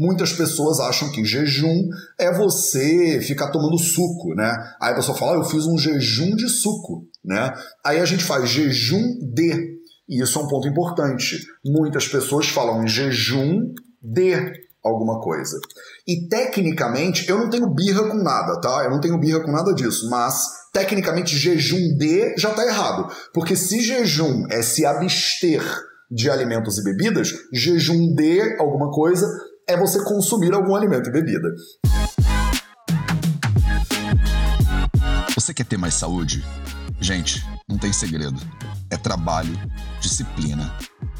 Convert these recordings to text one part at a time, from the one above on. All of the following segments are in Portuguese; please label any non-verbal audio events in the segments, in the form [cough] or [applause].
Muitas pessoas acham que jejum é você ficar tomando suco, né? Aí a pessoa fala, ah, eu fiz um jejum de suco, né? Aí a gente faz jejum de. E isso é um ponto importante. Muitas pessoas falam em jejum de alguma coisa. E tecnicamente, eu não tenho birra com nada, tá? Eu não tenho birra com nada disso, mas tecnicamente jejum de já tá errado. Porque se jejum é se abster de alimentos e bebidas, jejum de alguma coisa é você consumir algum alimento e bebida. Você quer ter mais saúde? Gente, não tem segredo. É trabalho, disciplina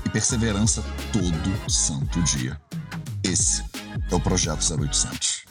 e perseverança todo santo dia. Esse é o Projeto 0800.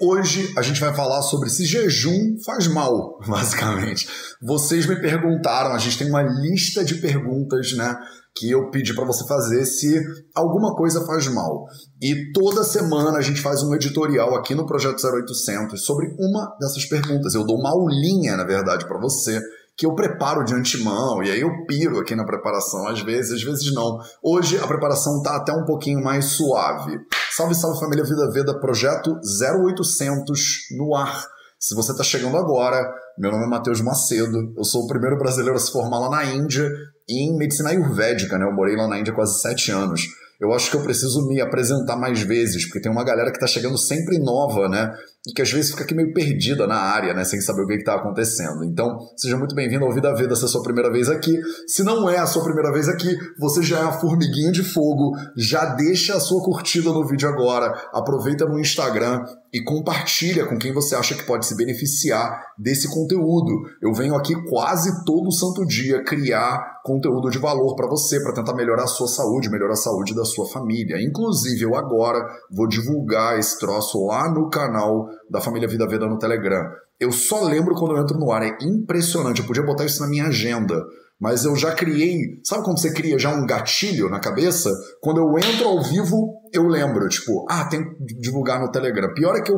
Hoje a gente vai falar sobre se jejum faz mal, [laughs] basicamente. Vocês me perguntaram, a gente tem uma lista de perguntas, né, que eu pedi para você fazer se alguma coisa faz mal. E toda semana a gente faz um editorial aqui no Projeto 0800 sobre uma dessas perguntas. Eu dou uma aulinha, na verdade, para você que eu preparo de antemão, e aí eu piro aqui na preparação, às vezes, às vezes não. Hoje a preparação tá até um pouquinho mais suave. Salve, salve família Vida Veda, projeto 0800 no ar. Se você está chegando agora, meu nome é Matheus Macedo, eu sou o primeiro brasileiro a se formar lá na Índia em medicina ayurvédica, né? Eu morei lá na Índia quase sete anos eu acho que eu preciso me apresentar mais vezes, porque tem uma galera que está chegando sempre nova, né? E que às vezes fica aqui meio perdida na área, né? Sem saber o que está acontecendo. Então, seja muito bem-vindo ao Vida Vida se é a sua primeira vez aqui. Se não é a sua primeira vez aqui, você já é uma formiguinha de fogo, já deixa a sua curtida no vídeo agora, aproveita no Instagram e compartilha com quem você acha que pode se beneficiar desse conteúdo. Eu venho aqui quase todo santo dia criar conteúdo de valor para você, para tentar melhorar a sua saúde, melhorar a saúde da sua família. Inclusive, eu agora vou divulgar esse troço lá no canal da Família Vida Veda no Telegram. Eu só lembro quando eu entro no ar, é impressionante. Eu podia botar isso na minha agenda mas eu já criei. Sabe quando você cria já um gatilho na cabeça? Quando eu entro ao vivo, eu lembro, tipo, ah, tem que divulgar no Telegram. Pior é que eu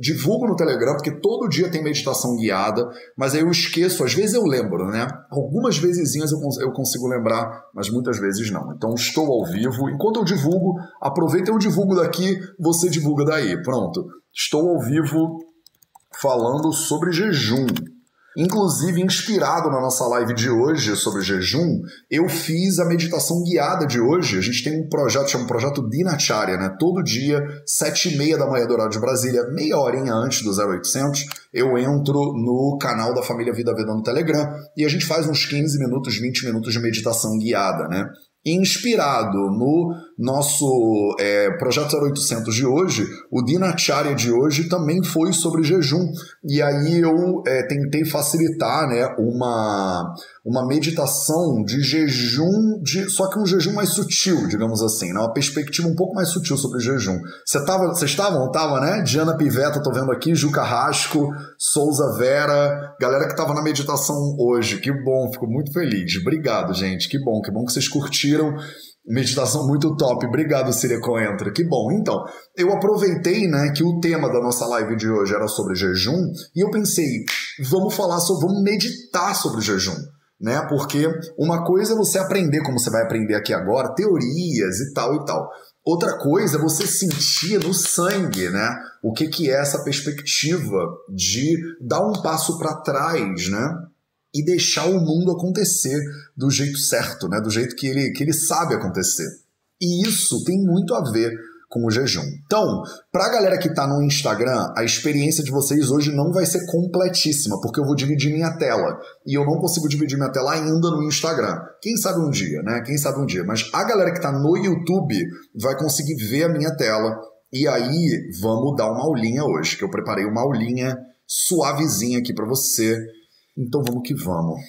divulgo no Telegram, porque todo dia tem meditação guiada, mas aí eu esqueço, às vezes eu lembro, né? Algumas vezes eu consigo lembrar, mas muitas vezes não. Então estou ao vivo. Enquanto eu divulgo, aproveita eu divulgo daqui, você divulga daí. Pronto. Estou ao vivo falando sobre jejum. Inclusive, inspirado na nossa live de hoje sobre jejum, eu fiz a meditação guiada de hoje. A gente tem um projeto, chama Projeto Dinacharya, né? Todo dia, sete e meia da manhã do horário de Brasília, meia horinha antes do 0800, eu entro no canal da Família Vida Veda no Telegram e a gente faz uns 15 minutos, 20 minutos de meditação guiada, né? Inspirado no nosso é, projeto 0800 de hoje, o Dinacharya de hoje também foi sobre jejum. E aí eu é, tentei facilitar né, uma, uma meditação de jejum, de, só que um jejum mais sutil, digamos assim, né, uma perspectiva um pouco mais sutil sobre jejum. Vocês estavam? Tava, né? Diana Piveta, tô vendo aqui, Ju Carrasco, Souza Vera, galera que tava na meditação hoje. Que bom, fico muito feliz. Obrigado, gente. Que bom, que bom que vocês curtiram. Meditação muito top. Obrigado, Síria Coentra. Que bom. Então, eu aproveitei, né, que o tema da nossa live de hoje era sobre jejum e eu pensei, vamos falar sobre, vamos meditar sobre jejum. Né? Porque uma coisa é você aprender, como você vai aprender aqui agora, teorias e tal e tal. Outra coisa é você sentir no sangue, né? O que, que é essa perspectiva de dar um passo para trás, né? E deixar o mundo acontecer do jeito certo, né? do jeito que ele, que ele sabe acontecer. E isso tem muito a ver com o jejum. Então, para a galera que está no Instagram, a experiência de vocês hoje não vai ser completíssima, porque eu vou dividir minha tela. E eu não consigo dividir minha tela ainda no Instagram. Quem sabe um dia, né? Quem sabe um dia. Mas a galera que está no YouTube vai conseguir ver a minha tela. E aí, vamos dar uma aulinha hoje, que eu preparei uma aulinha suavezinha aqui para você então vamos que vamos.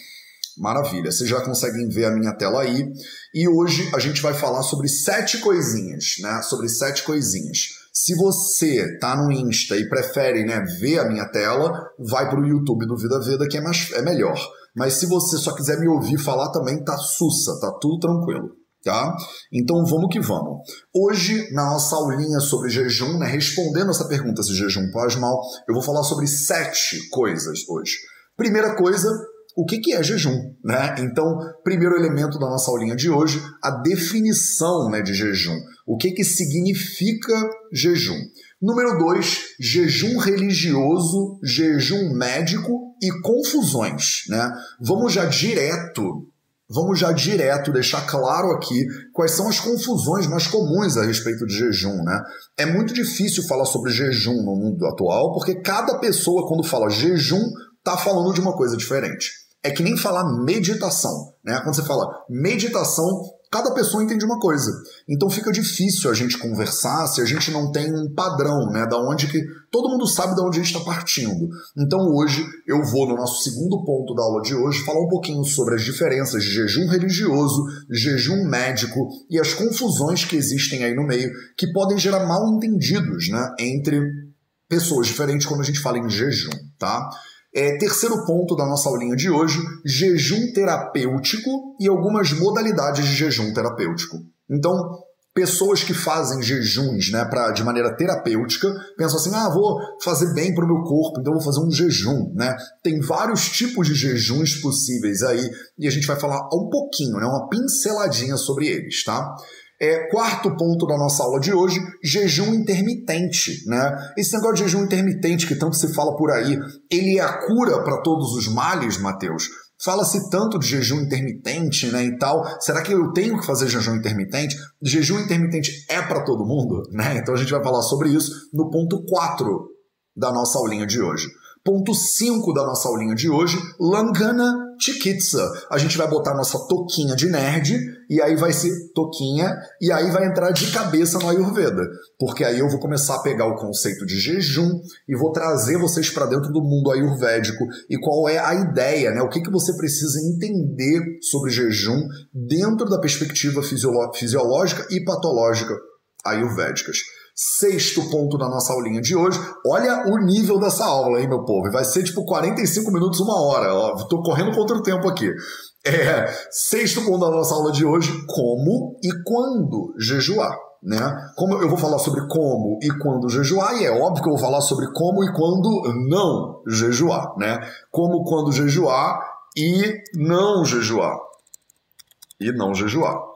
Maravilha, vocês já conseguem ver a minha tela aí. E hoje a gente vai falar sobre sete coisinhas, né? Sobre sete coisinhas. Se você tá no Insta e prefere né, ver a minha tela, vai para o YouTube do Vida Veda que é, mais, é melhor. Mas se você só quiser me ouvir falar também, tá sussa, tá tudo tranquilo. Tá? Então vamos que vamos. Hoje, na nossa aulinha sobre jejum, né, respondendo essa pergunta se jejum faz mal, eu vou falar sobre sete coisas hoje. Primeira coisa, o que, que é jejum, né? Então, primeiro elemento da nossa aulinha de hoje, a definição né, de jejum. O que, que significa jejum? Número dois, jejum religioso, jejum médico e confusões, né? Vamos já direto Vamos já direto deixar claro aqui quais são as confusões mais comuns a respeito de jejum, né? É muito difícil falar sobre jejum no mundo atual, porque cada pessoa, quando fala jejum, tá falando de uma coisa diferente. É que nem falar meditação, né? Quando você fala meditação, cada pessoa entende uma coisa. Então fica difícil a gente conversar se a gente não tem um padrão, né? Da onde que todo mundo sabe de onde a gente está partindo. Então hoje eu vou no nosso segundo ponto da aula de hoje falar um pouquinho sobre as diferenças de jejum religioso, jejum médico e as confusões que existem aí no meio que podem gerar mal entendidos, né? Entre pessoas diferentes quando a gente fala em jejum, tá? É, terceiro ponto da nossa aulinha de hoje: jejum terapêutico e algumas modalidades de jejum terapêutico. Então, pessoas que fazem jejuns né, pra, de maneira terapêutica pensam assim: ah, vou fazer bem para o meu corpo, então vou fazer um jejum. Né? Tem vários tipos de jejuns possíveis aí e a gente vai falar um pouquinho, né, uma pinceladinha sobre eles, tá? É, quarto ponto da nossa aula de hoje, jejum intermitente. Né? Esse negócio de jejum intermitente que tanto se fala por aí, ele é a cura para todos os males, Mateus? Fala-se tanto de jejum intermitente né, e tal. Será que eu tenho que fazer jejum intermitente? Jejum intermitente é para todo mundo? Né? Então a gente vai falar sobre isso no ponto 4 da nossa aulinha de hoje. Ponto 5 da nossa aulinha de hoje, Langana Chikitsa. A gente vai botar nossa toquinha de nerd, e aí vai ser toquinha, e aí vai entrar de cabeça no Ayurveda. Porque aí eu vou começar a pegar o conceito de jejum e vou trazer vocês para dentro do mundo ayurvédico e qual é a ideia, né? O que, que você precisa entender sobre jejum dentro da perspectiva fisiológica e patológica ayurvédicas. Sexto ponto da nossa aulinha de hoje. Olha o nível dessa aula, hein, meu povo? Vai ser tipo 45 minutos, uma hora. Ó, tô correndo contra o tempo aqui. É, sexto ponto da nossa aula de hoje: como e quando jejuar. Né? Como eu vou falar sobre como e quando jejuar, e é óbvio que eu vou falar sobre como e quando não jejuar, né? Como quando jejuar e não jejuar. E não jejuar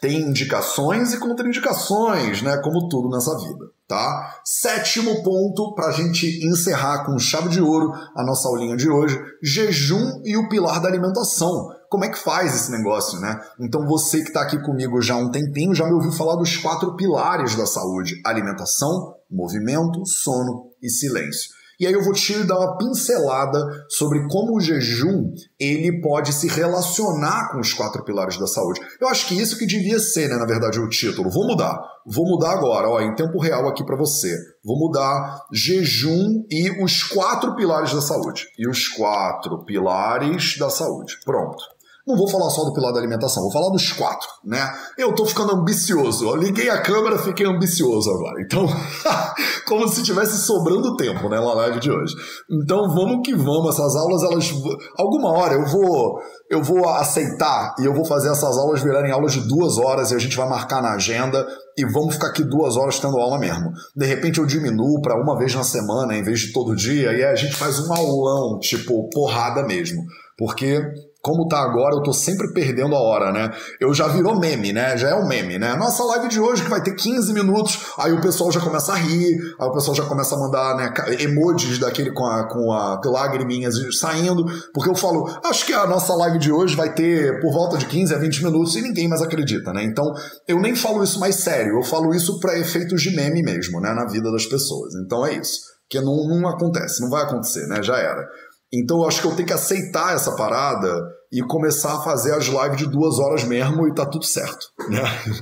tem indicações e contraindicações, né? Como tudo nessa vida, tá? Sétimo ponto para a gente encerrar com chave de ouro a nossa aulinha de hoje: jejum e o pilar da alimentação. Como é que faz esse negócio, né? Então você que está aqui comigo já há um tempinho já me ouviu falar dos quatro pilares da saúde: alimentação, movimento, sono e silêncio. E aí eu vou te dar uma pincelada sobre como o jejum ele pode se relacionar com os quatro pilares da saúde. Eu acho que isso que devia ser, né, na verdade, o título. Vou mudar. Vou mudar agora, ó, em tempo real aqui para você. Vou mudar jejum e os quatro pilares da saúde. E os quatro pilares da saúde. Pronto. Não vou falar só do pilar da alimentação, vou falar dos quatro, né? Eu tô ficando ambicioso. Eu liguei a câmera, fiquei ambicioso agora. Então, [laughs] como se tivesse sobrando tempo, né, na live de hoje. Então, vamos que vamos. Essas aulas, elas alguma hora eu vou eu vou aceitar e eu vou fazer essas aulas virarem aulas de duas horas e a gente vai marcar na agenda e vamos ficar aqui duas horas tendo aula mesmo. De repente eu diminuo para uma vez na semana em vez de todo dia e a gente faz um aulão, tipo, porrada mesmo. Porque como tá agora, eu tô sempre perdendo a hora, né? Eu já virou meme, né? Já é um meme, né? Nossa live de hoje que vai ter 15 minutos, aí o pessoal já começa a rir, aí o pessoal já começa a mandar né, emojis daquele com a, com a lagriminhas saindo, porque eu falo, acho que a nossa live de hoje vai ter por volta de 15 a 20 minutos e ninguém mais acredita, né? Então, eu nem falo isso mais sério, eu falo isso para efeitos de meme mesmo, né? Na vida das pessoas. Então é isso. Que não, não acontece, não vai acontecer, né? Já era. Então eu acho que eu tenho que aceitar essa parada e começar a fazer as lives de duas horas mesmo e tá tudo certo. Né? [laughs]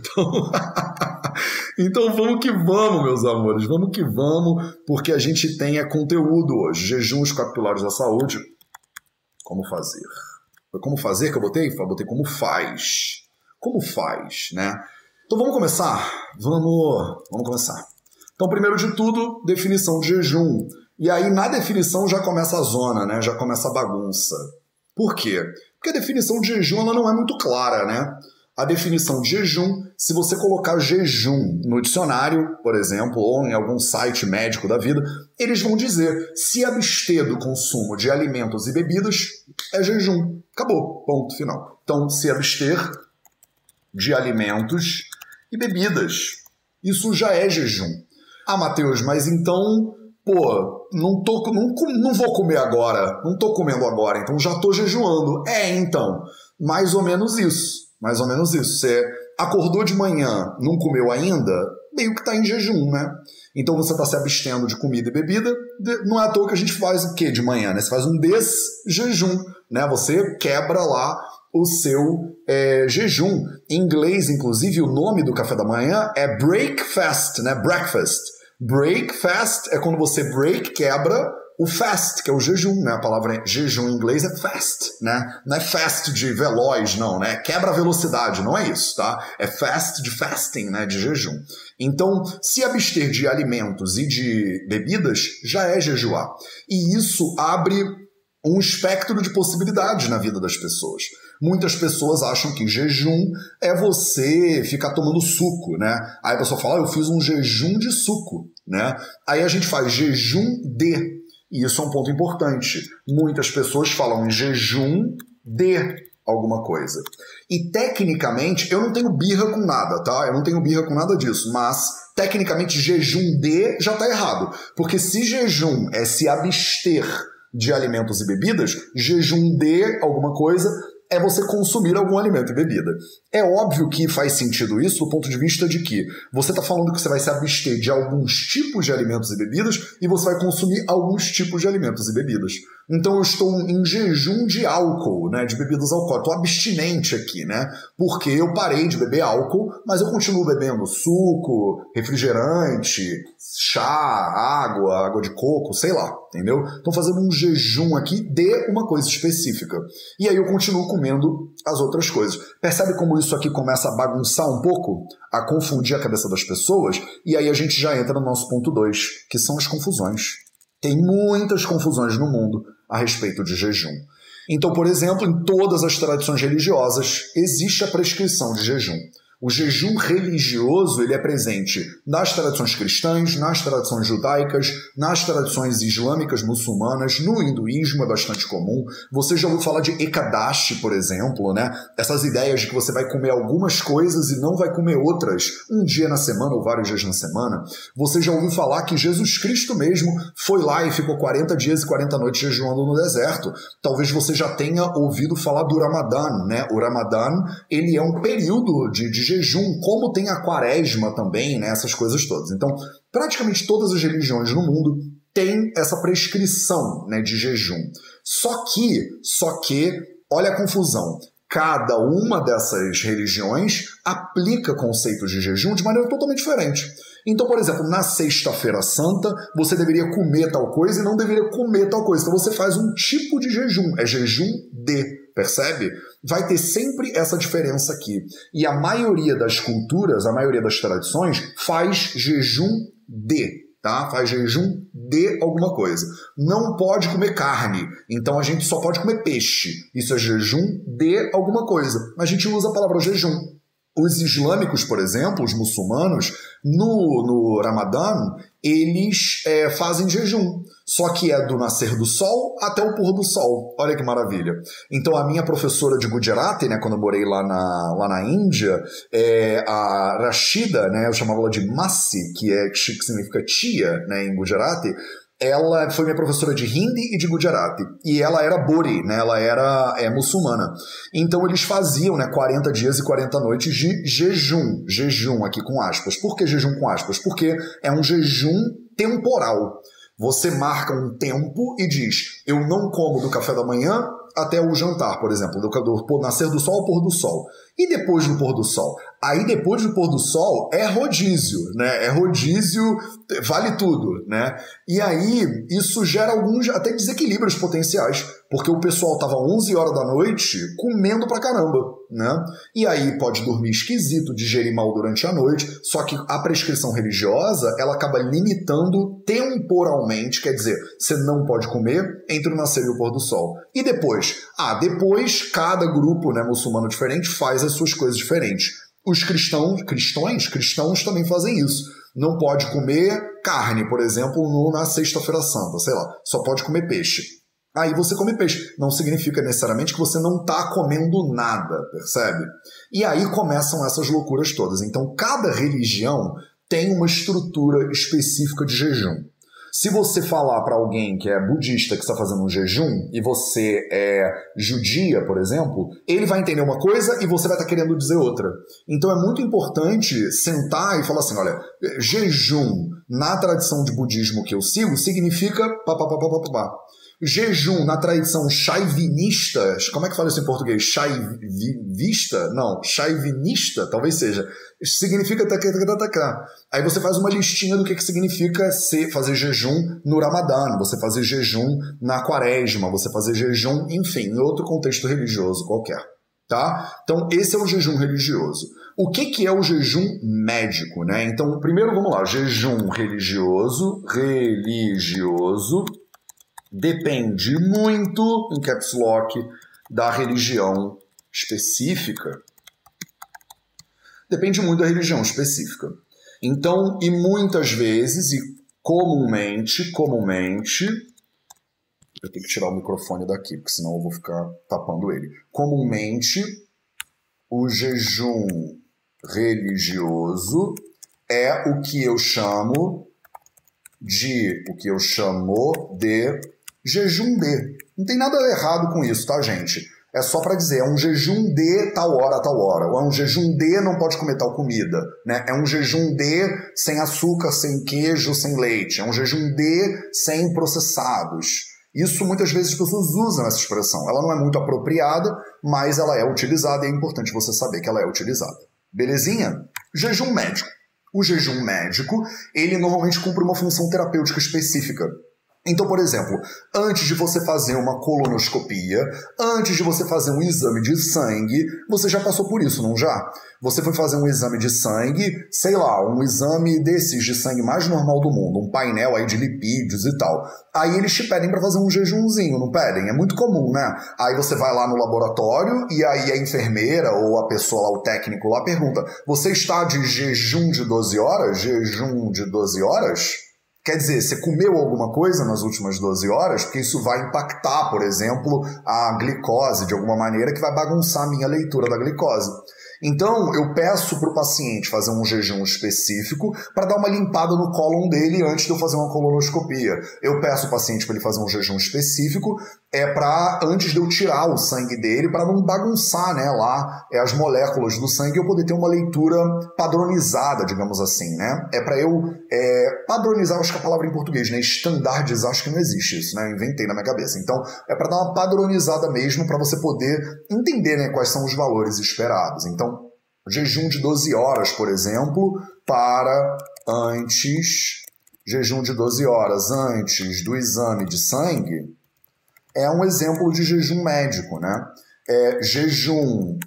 Então, [laughs] então vamos que vamos, meus amores, vamos que vamos, porque a gente tem é conteúdo hoje. Jejum os capilares da saúde. Como fazer? Foi como fazer que eu botei? Eu botei como faz. Como faz, né? Então vamos começar? Vamos, vamos começar. Então, primeiro de tudo, definição de jejum. E aí, na definição, já começa a zona, né? Já começa a bagunça. Por quê? Porque a definição de jejum ela não é muito clara, né? a definição de jejum, se você colocar jejum no dicionário, por exemplo, ou em algum site médico da vida, eles vão dizer se abster do consumo de alimentos e bebidas é jejum. Acabou, ponto final. Então, se abster de alimentos e bebidas, isso já é jejum. Ah, Matheus, mas então, pô, não, tô, não, não vou comer agora, não tô comendo agora, então já tô jejuando. É, então, mais ou menos isso mais ou menos isso. Você acordou de manhã, não comeu ainda, meio que está em jejum, né? Então você está se abstendo de comida e bebida. Não é à toa que a gente faz o quê de manhã, né? Você faz um desjejum, né? Você quebra lá o seu é, jejum. Em inglês, inclusive, o nome do café da manhã é breakfast, né? Breakfast. Breakfast é quando você break, quebra, o fast, que é o jejum, né? A palavra jejum em inglês é fast, né? Não é fast de veloz, não, né? Quebra velocidade, não é isso, tá? É fast de fasting, né? De jejum. Então, se abster de alimentos e de bebidas já é jejuar. E isso abre um espectro de possibilidades na vida das pessoas. Muitas pessoas acham que jejum é você ficar tomando suco, né? Aí a pessoa fala, ah, eu fiz um jejum de suco, né? Aí a gente faz jejum de e isso é um ponto importante. Muitas pessoas falam em jejum de alguma coisa. E tecnicamente, eu não tenho birra com nada, tá? Eu não tenho birra com nada disso, mas tecnicamente jejum de já tá errado. Porque se jejum é se abster de alimentos e bebidas, jejum de alguma coisa é você consumir algum alimento e bebida. É óbvio que faz sentido isso do ponto de vista de que você está falando que você vai se abster de alguns tipos de alimentos e bebidas e você vai consumir alguns tipos de alimentos e bebidas. Então eu estou em jejum de álcool, né, de bebidas alcoólicas. Estou abstinente aqui, né? Porque eu parei de beber álcool, mas eu continuo bebendo suco, refrigerante, chá, água, água de coco, sei lá, entendeu? Estou fazendo um jejum aqui de uma coisa específica. E aí eu continuo comendo as outras coisas. Percebe como isso aqui começa a bagunçar um pouco? A confundir a cabeça das pessoas? E aí a gente já entra no nosso ponto 2, que são as confusões. Tem muitas confusões no mundo a respeito de jejum. Então, por exemplo, em todas as tradições religiosas existe a prescrição de jejum. O jejum religioso ele é presente nas tradições cristãs, nas tradições judaicas, nas tradições islâmicas muçulmanas, no hinduísmo é bastante comum. Você já ouviu falar de Ekadashi, por exemplo, né? Essas ideias de que você vai comer algumas coisas e não vai comer outras um dia na semana ou vários dias na semana. Você já ouviu falar que Jesus Cristo mesmo foi lá e ficou 40 dias e 40 noites jejuando no deserto. Talvez você já tenha ouvido falar do Ramadã, né? O Ramadã, ele é um período de, de jejum, como tem a quaresma também, né, essas coisas todas. Então, praticamente todas as religiões no mundo têm essa prescrição né, de jejum. Só que, só que, olha a confusão. Cada uma dessas religiões aplica conceitos de jejum de maneira totalmente diferente. Então, por exemplo, na Sexta-feira Santa, você deveria comer tal coisa e não deveria comer tal coisa. Então, você faz um tipo de jejum. É jejum de percebe? Vai ter sempre essa diferença aqui. E a maioria das culturas, a maioria das tradições, faz jejum de, tá? Faz jejum de alguma coisa. Não pode comer carne, então a gente só pode comer peixe. Isso é jejum de alguma coisa. A gente usa a palavra jejum. Os islâmicos, por exemplo, os muçulmanos, no, no Ramadã, eles é, fazem jejum. Só que é do nascer do sol até o pôr do sol. Olha que maravilha. Então, a minha professora de Gujarati, né, quando eu morei lá na, lá na Índia, é, a Rashida, né, eu chamava ela de Masi, que, é, que significa tia né, em Gujarati, ela foi minha professora de Hindi e de Gujarati. E ela era Bori, né? Ela era é, muçulmana. Então eles faziam, né, 40 dias e 40 noites de jejum. Jejum aqui com aspas. Por que jejum com aspas? Porque é um jejum temporal. Você marca um tempo e diz: eu não como do café da manhã até o jantar, por exemplo, do, do nascer do sol ao pôr do sol. E depois do pôr do sol? Aí depois do pôr do sol é rodízio, né? É rodízio, vale tudo, né? E aí isso gera alguns até desequilíbrios potenciais, porque o pessoal tava 11 horas da noite comendo pra caramba, né? E aí pode dormir esquisito, digerir mal durante a noite, só que a prescrição religiosa, ela acaba limitando temporalmente, quer dizer, você não pode comer entre o nascer e o pôr do sol. E depois? Ah, depois cada grupo, né, muçulmano diferente faz as suas coisas diferentes. Os cristãos, cristãos, cristãos também fazem isso. Não pode comer carne, por exemplo, no, na sexta-feira santa, sei lá. Só pode comer peixe. Aí você come peixe. Não significa necessariamente que você não está comendo nada, percebe? E aí começam essas loucuras todas. Então, cada religião tem uma estrutura específica de jejum. Se você falar para alguém que é budista que está fazendo um jejum e você é judia, por exemplo, ele vai entender uma coisa e você vai estar tá querendo dizer outra. Então é muito importante sentar e falar assim: olha, jejum na tradição de budismo que eu sigo significa pá, pá, pá, pá, pá, pá. Jejum na tradição chaivinista, como é que fala isso em português? Chaivista? Não, chaivinista, talvez seja. Significa tacar. Aí você faz uma listinha do que, que significa ser, fazer jejum no Ramadã, você fazer jejum na quaresma, você fazer jejum, enfim, em outro contexto religioso qualquer. Tá? Então, esse é o jejum religioso. O que, que é o jejum médico? Né? Então, primeiro vamos lá: jejum religioso, religioso depende muito, em caps lock, da religião específica. Depende muito da religião específica. Então, e muitas vezes, e comumente, comumente, eu tenho que tirar o microfone daqui, porque senão eu vou ficar tapando ele. Comumente, o jejum religioso é o que eu chamo de o que eu chamo de jejum de. Não tem nada errado com isso, tá, gente? É só para dizer, é um jejum de tal hora, tal hora. Ou é um jejum de não pode comer tal comida. Né? É um jejum de sem açúcar, sem queijo, sem leite. É um jejum de sem processados. Isso muitas vezes as pessoas usam essa expressão. Ela não é muito apropriada, mas ela é utilizada e é importante você saber que ela é utilizada. Belezinha? Jejum médico. O jejum médico, ele normalmente cumpre uma função terapêutica específica. Então, por exemplo, antes de você fazer uma colonoscopia, antes de você fazer um exame de sangue, você já passou por isso, não já? Você foi fazer um exame de sangue, sei lá, um exame desses de sangue mais normal do mundo, um painel aí de lipídios e tal. Aí eles te pedem para fazer um jejumzinho, não pedem? É muito comum, né? Aí você vai lá no laboratório e aí a enfermeira ou a pessoa lá, o técnico lá pergunta: "Você está de jejum de 12 horas? Jejum de 12 horas?" Quer dizer, você comeu alguma coisa nas últimas 12 horas, porque isso vai impactar, por exemplo, a glicose de alguma maneira, que vai bagunçar a minha leitura da glicose. Então, eu peço para o paciente fazer um jejum específico para dar uma limpada no cólon dele antes de eu fazer uma colonoscopia. Eu peço o paciente para ele fazer um jejum específico é para antes de eu tirar o sangue dele para não bagunçar, né, lá é as moléculas do sangue eu poder ter uma leitura padronizada, digamos assim, né? É para eu é, padronizar, acho que a palavra em português, né, estandardizar, acho que não existe isso, né? Eu inventei na minha cabeça. Então, é para dar uma padronizada mesmo para você poder entender, né, quais são os valores esperados. Então, jejum de 12 horas, por exemplo, para antes jejum de 12 horas antes do exame de sangue, é um exemplo de jejum médico, né? É, jejum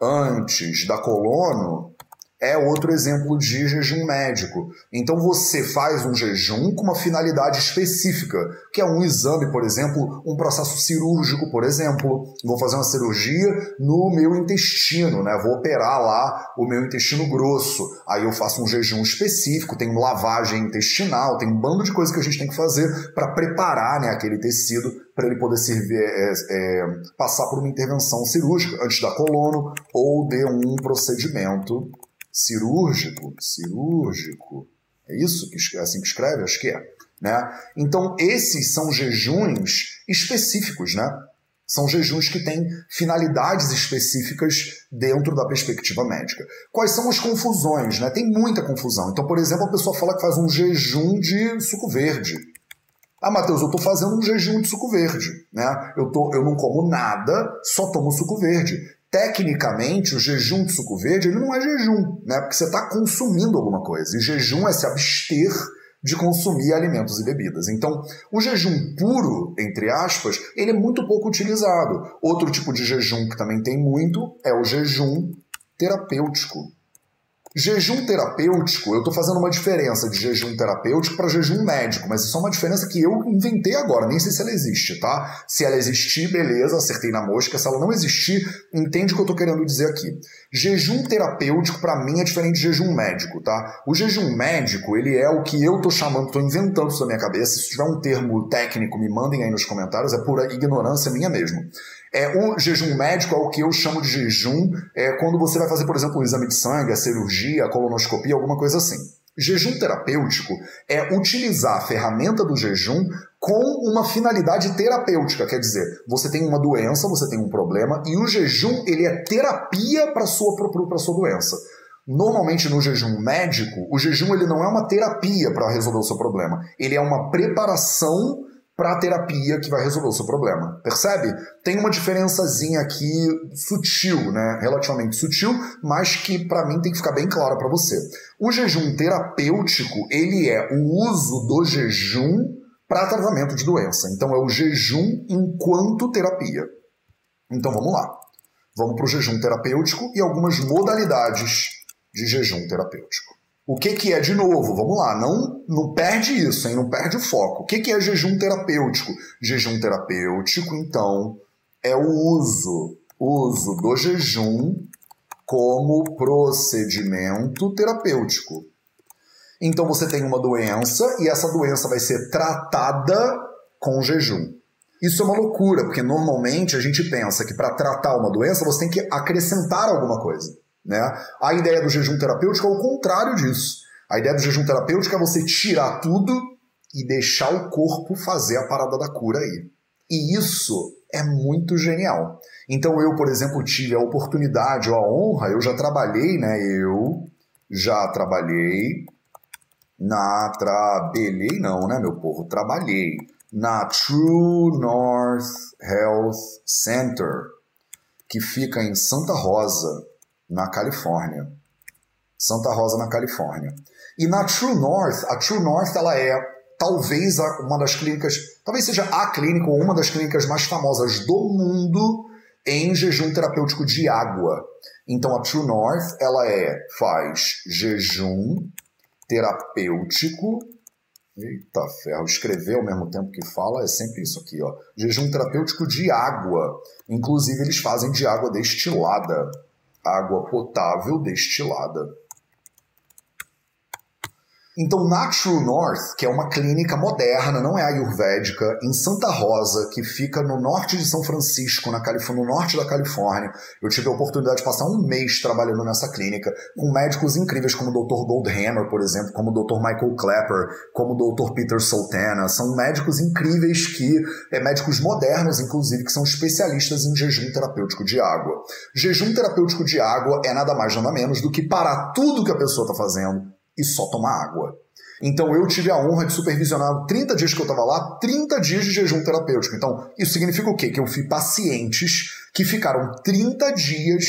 antes da colono é outro exemplo de jejum médico. Então você faz um jejum com uma finalidade específica, que é um exame, por exemplo, um processo cirúrgico, por exemplo. Vou fazer uma cirurgia no meu intestino, né? Vou operar lá o meu intestino grosso. Aí eu faço um jejum específico, tem lavagem intestinal, tem um bando de coisas que a gente tem que fazer para preparar né, aquele tecido para ele poder servir, é, é, passar por uma intervenção cirúrgica antes da colono ou de um procedimento cirúrgico, cirúrgico. É isso que é assim que escreve, acho que é, né? Então esses são jejuns específicos, né? São jejuns que têm finalidades específicas dentro da perspectiva médica. Quais são as confusões? Né? Tem muita confusão. Então, por exemplo, a pessoa fala que faz um jejum de suco verde. Ah, Matheus, eu estou fazendo um jejum de suco verde. Né? Eu, tô, eu não como nada, só tomo suco verde tecnicamente, o jejum de suco verde ele não é jejum, né? Porque você está consumindo alguma coisa. E jejum é se abster de consumir alimentos e bebidas. Então, o jejum puro, entre aspas, ele é muito pouco utilizado. Outro tipo de jejum que também tem muito é o jejum terapêutico. Jejum terapêutico, eu estou fazendo uma diferença de jejum terapêutico para jejum médico, mas isso é uma diferença que eu inventei agora, nem sei se ela existe, tá? Se ela existir, beleza, acertei na mosca. Se ela não existir, entende o que eu estou querendo dizer aqui. Jejum terapêutico, para mim, é diferente de jejum médico, tá? O jejum médico, ele é o que eu estou chamando, estou inventando isso na minha cabeça. Se tiver um termo técnico, me mandem aí nos comentários, é pura ignorância minha mesmo. É, o jejum médico é o que eu chamo de jejum é, quando você vai fazer, por exemplo, um exame de sangue, a cirurgia, a colonoscopia, alguma coisa assim. Jejum terapêutico é utilizar a ferramenta do jejum com uma finalidade terapêutica, quer dizer, você tem uma doença, você tem um problema e o jejum ele é terapia para sua para sua doença. Normalmente no jejum médico, o jejum ele não é uma terapia para resolver o seu problema, ele é uma preparação para a terapia que vai resolver o seu problema. Percebe? Tem uma diferençazinha aqui sutil, né? Relativamente sutil, mas que para mim tem que ficar bem clara para você. O jejum terapêutico, ele é o uso do jejum para tratamento de doença. Então é o jejum enquanto terapia. Então vamos lá. Vamos para o jejum terapêutico e algumas modalidades de jejum terapêutico. O que, que é, de novo, vamos lá, não, não perde isso, hein? não perde o foco. O que, que é jejum terapêutico? Jejum terapêutico, então, é o uso, uso do jejum como procedimento terapêutico. Então você tem uma doença e essa doença vai ser tratada com jejum. Isso é uma loucura, porque normalmente a gente pensa que para tratar uma doença você tem que acrescentar alguma coisa. Né? A ideia do jejum terapêutico é o contrário disso. A ideia do jejum terapêutico é você tirar tudo e deixar o corpo fazer a parada da cura aí. E isso é muito genial. Então eu, por exemplo, tive a oportunidade ou a honra, eu já trabalhei, né? Eu já trabalhei na trabalhei não, né, meu povo? Trabalhei na True North Health Center, que fica em Santa Rosa, na Califórnia. Santa Rosa, na Califórnia. E na True North, a True North ela é talvez uma das clínicas, talvez seja a clínica ou uma das clínicas mais famosas do mundo em jejum terapêutico de água. Então a True North ela é faz jejum terapêutico Eita ferro, escrever ao mesmo tempo que fala é sempre isso aqui, ó. Jejum terapêutico de água. Inclusive, eles fazem de água destilada água potável destilada. Então, na True North, que é uma clínica moderna, não é ayurvédica, em Santa Rosa, que fica no norte de São Francisco, na Califórnia, no norte da Califórnia, eu tive a oportunidade de passar um mês trabalhando nessa clínica, com médicos incríveis como o Dr. Goldhammer, por exemplo, como o Dr. Michael Clapper, como o Dr. Peter Sultana. São médicos incríveis que, é, médicos modernos, inclusive, que são especialistas em jejum terapêutico de água. Jejum terapêutico de água é nada mais nada menos do que parar tudo que a pessoa está fazendo e só tomar água. Então eu tive a honra de supervisionar 30 dias que eu estava lá, 30 dias de jejum terapêutico. Então, isso significa o quê? Que eu fui pacientes que ficaram 30 dias.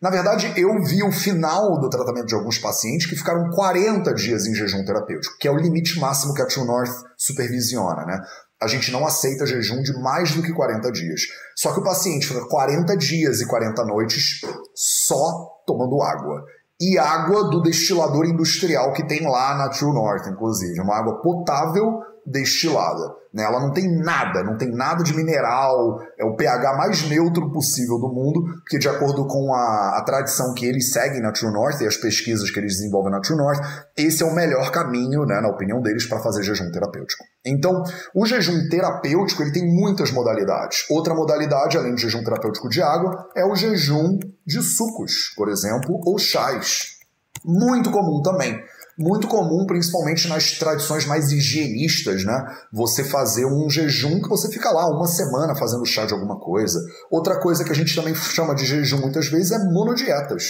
Na verdade, eu vi o final do tratamento de alguns pacientes que ficaram 40 dias em jejum terapêutico, que é o limite máximo que a True North supervisiona, né? A gente não aceita jejum de mais do que 40 dias. Só que o paciente fica 40 dias e 40 noites só tomando água e água do destilador industrial que tem lá na True North, inclusive. Uma água potável destilada. Né? Ela não tem nada, não tem nada de mineral, é o pH mais neutro possível do mundo, porque de acordo com a, a tradição que eles seguem na True North e as pesquisas que eles desenvolvem na True North, esse é o melhor caminho, né, na opinião deles, para fazer jejum terapêutico. Então, o jejum terapêutico ele tem muitas modalidades. Outra modalidade, além do jejum terapêutico de água, é o jejum de sucos, por exemplo, ou chás. Muito comum também muito comum, principalmente nas tradições mais higienistas, né? Você fazer um jejum que você fica lá uma semana fazendo chá de alguma coisa. Outra coisa que a gente também chama de jejum muitas vezes é monodietas.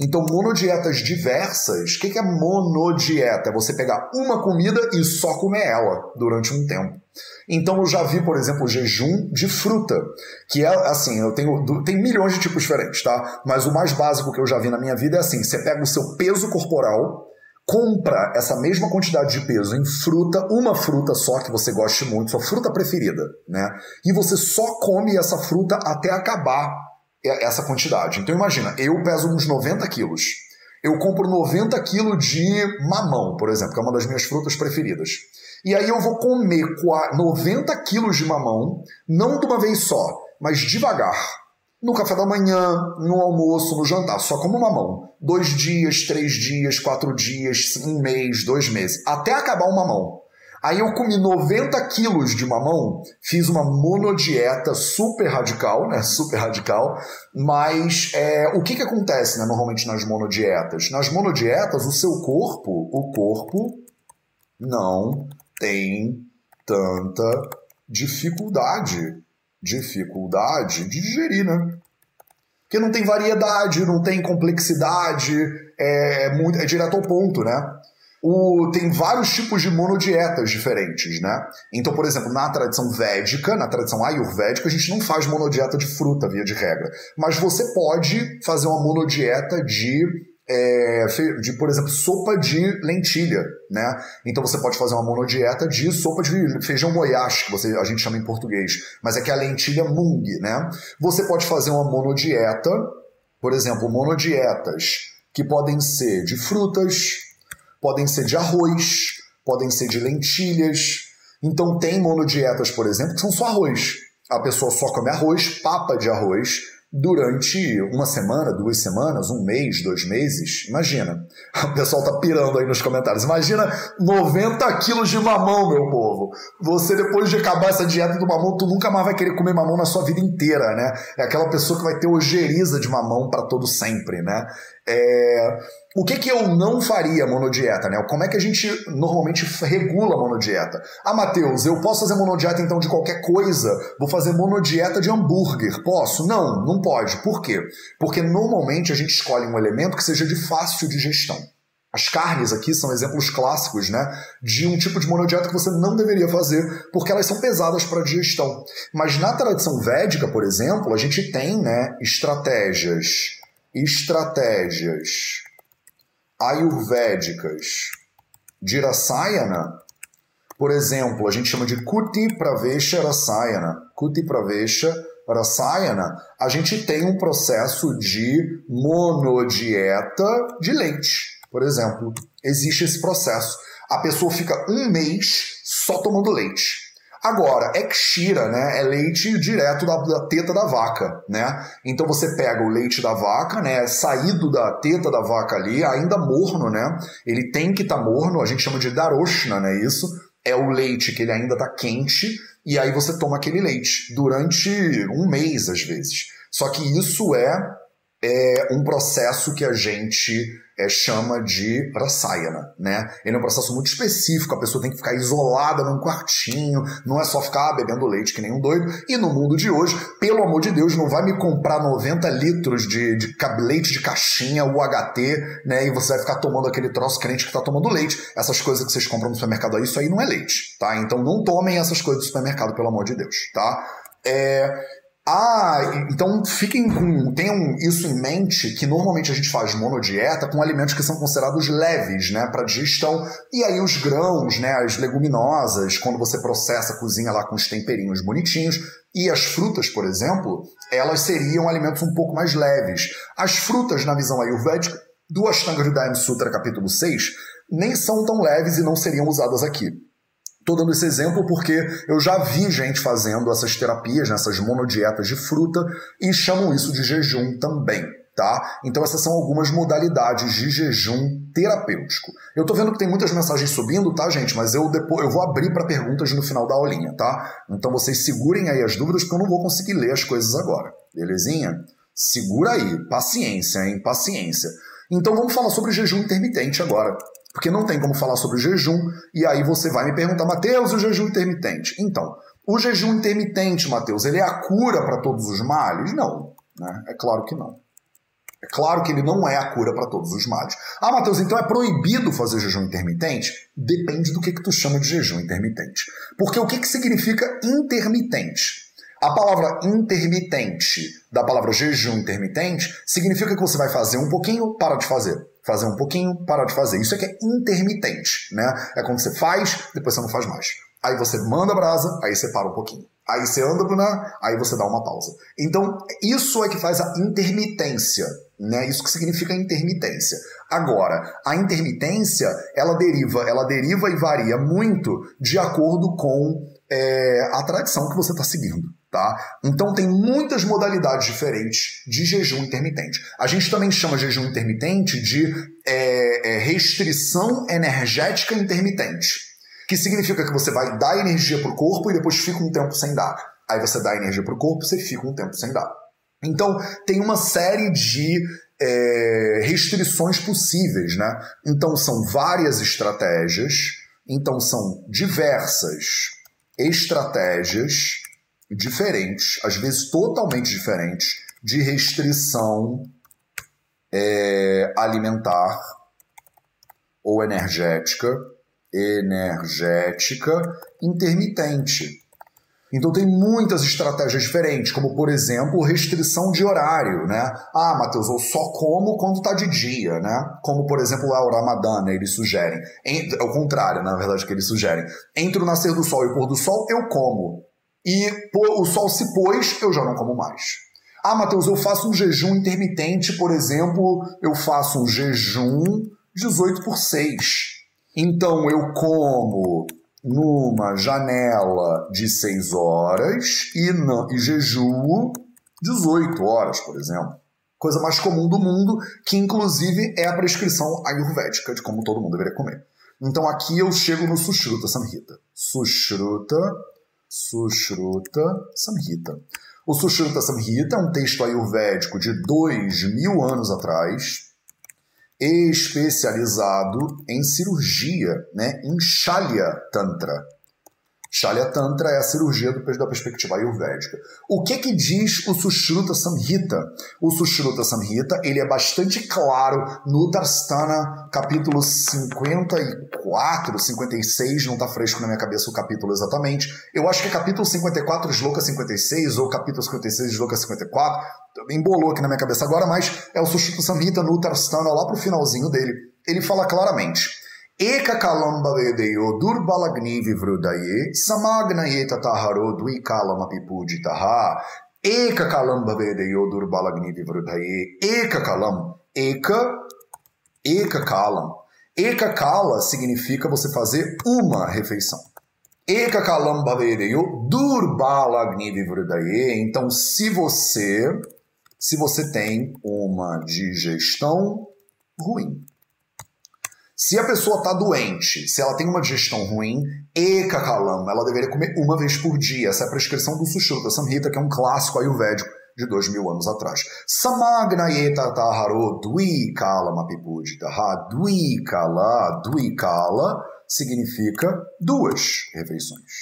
Então, monodietas diversas, o que é monodieta? É você pegar uma comida e só comer ela durante um tempo. Então eu já vi, por exemplo, jejum de fruta, que é assim, eu tenho tem milhões de tipos diferentes, tá? Mas o mais básico que eu já vi na minha vida é assim, você pega o seu peso corporal, compra essa mesma quantidade de peso em fruta, uma fruta só que você goste muito, sua fruta preferida, né? E você só come essa fruta até acabar essa quantidade. Então imagina, eu peso uns 90 quilos. Eu compro 90 quilos de mamão, por exemplo, que é uma das minhas frutas preferidas. E aí eu vou comer 90 quilos de mamão, não de uma vez só, mas devagar. No café da manhã, no almoço, no jantar, só como mamão. Dois dias, três dias, quatro dias, um mês, dois meses, até acabar o mamão. Aí eu comi 90 quilos de mamão, fiz uma monodieta super radical, né? Super radical. Mas é, o que, que acontece né, normalmente nas monodietas? Nas monodietas, o seu corpo, o corpo não tem tanta dificuldade, dificuldade de digerir, né? Porque não tem variedade, não tem complexidade, é, é muito, é direto ao ponto, né? O, tem vários tipos de monodietas diferentes, né? Então, por exemplo, na tradição védica, na tradição ayurvédica, a gente não faz monodieta de fruta, via de regra. Mas você pode fazer uma monodieta de é, de, por exemplo, sopa de lentilha, né? Então você pode fazer uma monodieta de sopa de feijão goiás, que você, a gente chama em português, mas é que é a lentilha mung, né? Você pode fazer uma monodieta, por exemplo, monodietas que podem ser de frutas, podem ser de arroz, podem ser de lentilhas. Então tem monodietas, por exemplo, que são só arroz. A pessoa só come arroz, papa de arroz, durante uma semana, duas semanas, um mês, dois meses. Imagina. [laughs] O pessoal tá pirando aí nos comentários. Imagina 90 quilos de mamão, meu povo. Você, depois de acabar essa dieta do mamão, tu nunca mais vai querer comer mamão na sua vida inteira, né? É aquela pessoa que vai ter ojeriza de mamão para todo sempre, né? É... O que, que eu não faria monodieta, né? Como é que a gente normalmente regula a monodieta? Ah, Matheus, eu posso fazer monodieta então de qualquer coisa? Vou fazer monodieta de hambúrguer. Posso? Não, não pode. Por quê? Porque normalmente a gente escolhe um elemento que seja de fácil digestão. As carnes aqui são exemplos clássicos, né, de um tipo de monodieta que você não deveria fazer, porque elas são pesadas para digestão. Mas na tradição védica, por exemplo, a gente tem, né, estratégias, estratégias ayurvédicas de Rasayana, por exemplo, a gente chama de Kuti Pravesha Rasayana. Kuti Pravesha Rasayana, a gente tem um processo de monodieta de leite, por exemplo. Existe esse processo. A pessoa fica um mês só tomando leite. Agora, é Kshira, né? É leite direto da, da, teta da vaca, né? Então você pega o leite da vaca, né? Saído da teta da vaca ali, ainda morno, né? Ele tem que estar tá morno, a gente chama de daroshna, né? Isso é o leite que ele ainda está quente, e aí você toma aquele leite durante um mês, às vezes. Só que isso é, é um processo que a gente é, chama de Rasayana, né? Ele é um processo muito específico, a pessoa tem que ficar isolada num quartinho, não é só ficar bebendo leite que nem um doido. E no mundo de hoje, pelo amor de Deus, não vai me comprar 90 litros de, de leite de caixinha, UHT, né? E você vai ficar tomando aquele troço crente que tá tomando leite. Essas coisas que vocês compram no supermercado aí, isso aí não é leite, tá? Então não tomem essas coisas do supermercado, pelo amor de Deus, tá? É, ah, então fiquem com. Tenham isso em mente que normalmente a gente faz monodieta com alimentos que são considerados leves, né, para digestão. E aí os grãos, né, as leguminosas, quando você processa, cozinha lá com os temperinhos bonitinhos. E as frutas, por exemplo, elas seriam alimentos um pouco mais leves. As frutas, na visão ayurvédica, do Ashtanga Hridayam Sutra, capítulo 6, nem são tão leves e não seriam usadas aqui. Estou dando esse exemplo porque eu já vi gente fazendo essas terapias, né, essas monodietas de fruta, e chamam isso de jejum também. Tá? Então essas são algumas modalidades de jejum terapêutico. Eu tô vendo que tem muitas mensagens subindo, tá, gente? Mas eu depois eu vou abrir para perguntas no final da aulinha, tá? Então vocês segurem aí as dúvidas porque eu não vou conseguir ler as coisas agora. Belezinha? Segura aí, paciência, hein? Paciência. Então vamos falar sobre jejum intermitente agora. Porque não tem como falar sobre jejum, e aí você vai me perguntar, Mateus, o jejum intermitente. Então, o jejum intermitente, Mateus, ele é a cura para todos os males? Não, né? é claro que não. É claro que ele não é a cura para todos os males. Ah, Matheus, então é proibido fazer jejum intermitente? Depende do que, que tu chama de jejum intermitente. Porque o que, que significa intermitente? A palavra intermitente da palavra jejum intermitente significa que você vai fazer um pouquinho, para de fazer. Fazer um pouquinho, para de fazer. Isso é que é intermitente, né? É quando você faz, depois você não faz mais. Aí você manda a brasa, aí você para um pouquinho. Aí você anda, né? aí você dá uma pausa. Então, isso é que faz a intermitência, né? Isso que significa intermitência. Agora, a intermitência, ela deriva, ela deriva e varia muito de acordo com é, a tradição que você está seguindo. Tá? Então tem muitas modalidades diferentes de jejum intermitente. A gente também chama jejum intermitente de é, é, restrição energética intermitente que significa que você vai dar energia para o corpo e depois fica um tempo sem dar. Aí você dá energia para o corpo, você fica um tempo sem dar. Então, tem uma série de é, restrições possíveis, né? Então, são várias estratégias, então, são diversas estratégias diferentes, às vezes totalmente diferentes, de restrição é, alimentar ou energética energética intermitente. Então tem muitas estratégias diferentes, como por exemplo, restrição de horário, né? Ah, Matheus, eu só como quando tá de dia, né? Como por exemplo lá o Ramadã, né? eles sugerem. É o contrário, na verdade, que eles sugerem. Entre o nascer do sol e o pôr do sol, eu como. E o sol se pôs, eu já não como mais. Ah, Matheus, eu faço um jejum intermitente, por exemplo, eu faço um jejum 18 por 6. Então eu como numa janela de 6 horas e, não, e jejuo 18 horas, por exemplo. Coisa mais comum do mundo, que inclusive é a prescrição ayurvédica de como todo mundo deveria comer. Então aqui eu chego no Sushruta Samhita. Sushruta, Sushruta Samhita. O Sushruta Samhita é um texto ayurvédico de dois mil anos atrás, especializado em cirurgia, né, em Shalya Tantra. Shalya Tantra é a cirurgia do, da perspectiva ayurvédica. O que que diz o Sushruta Samhita? O Sushruta Samhita, ele é bastante claro no Darstana, capítulo 54, 56, não está fresco na minha cabeça o capítulo exatamente. Eu acho que é capítulo 54, Sloka 56, ou capítulo 56, Sloka 54, embolou aqui na minha cabeça agora, mas é o Sushruta Samhita no Darstana, lá pro finalzinho dele. Ele fala claramente ಏಕಕಾಲಂಬವೇದೆಯೋ ದುರ್ಬಲಗ್ನಿ ವಿವೃದಯೇ ಸಮಾಗ್ನಯೇ ತಥಾಹರೋ ದ್ವಿಕಾಲಮಪಿ ಪೂಜಿತಃ ಏಕಕಾಲಂಬವೇದೆಯೋ ದುರ್ಬಲಗ್ನಿ ವಿವೃದಯೇ ಏಕಕಾಲಂ ಏಕ ಏಕಕಾಲಂ ಏಕಕಾಲ significa você fazer uma refeição. Ekakalam bhavedeyo durbalagni vivrudaye. Então, se você se você tem uma digestão ruim, se a pessoa está doente, se ela tem uma digestão ruim, e kakalam, ela deveria comer uma vez por dia. Essa é a prescrição do Sushruta Samhita, que é um clássico ayurvédico de dois mil anos atrás. Samagnayeta taharo dvikala mapipuditaha dvikala dvikala significa duas refeições.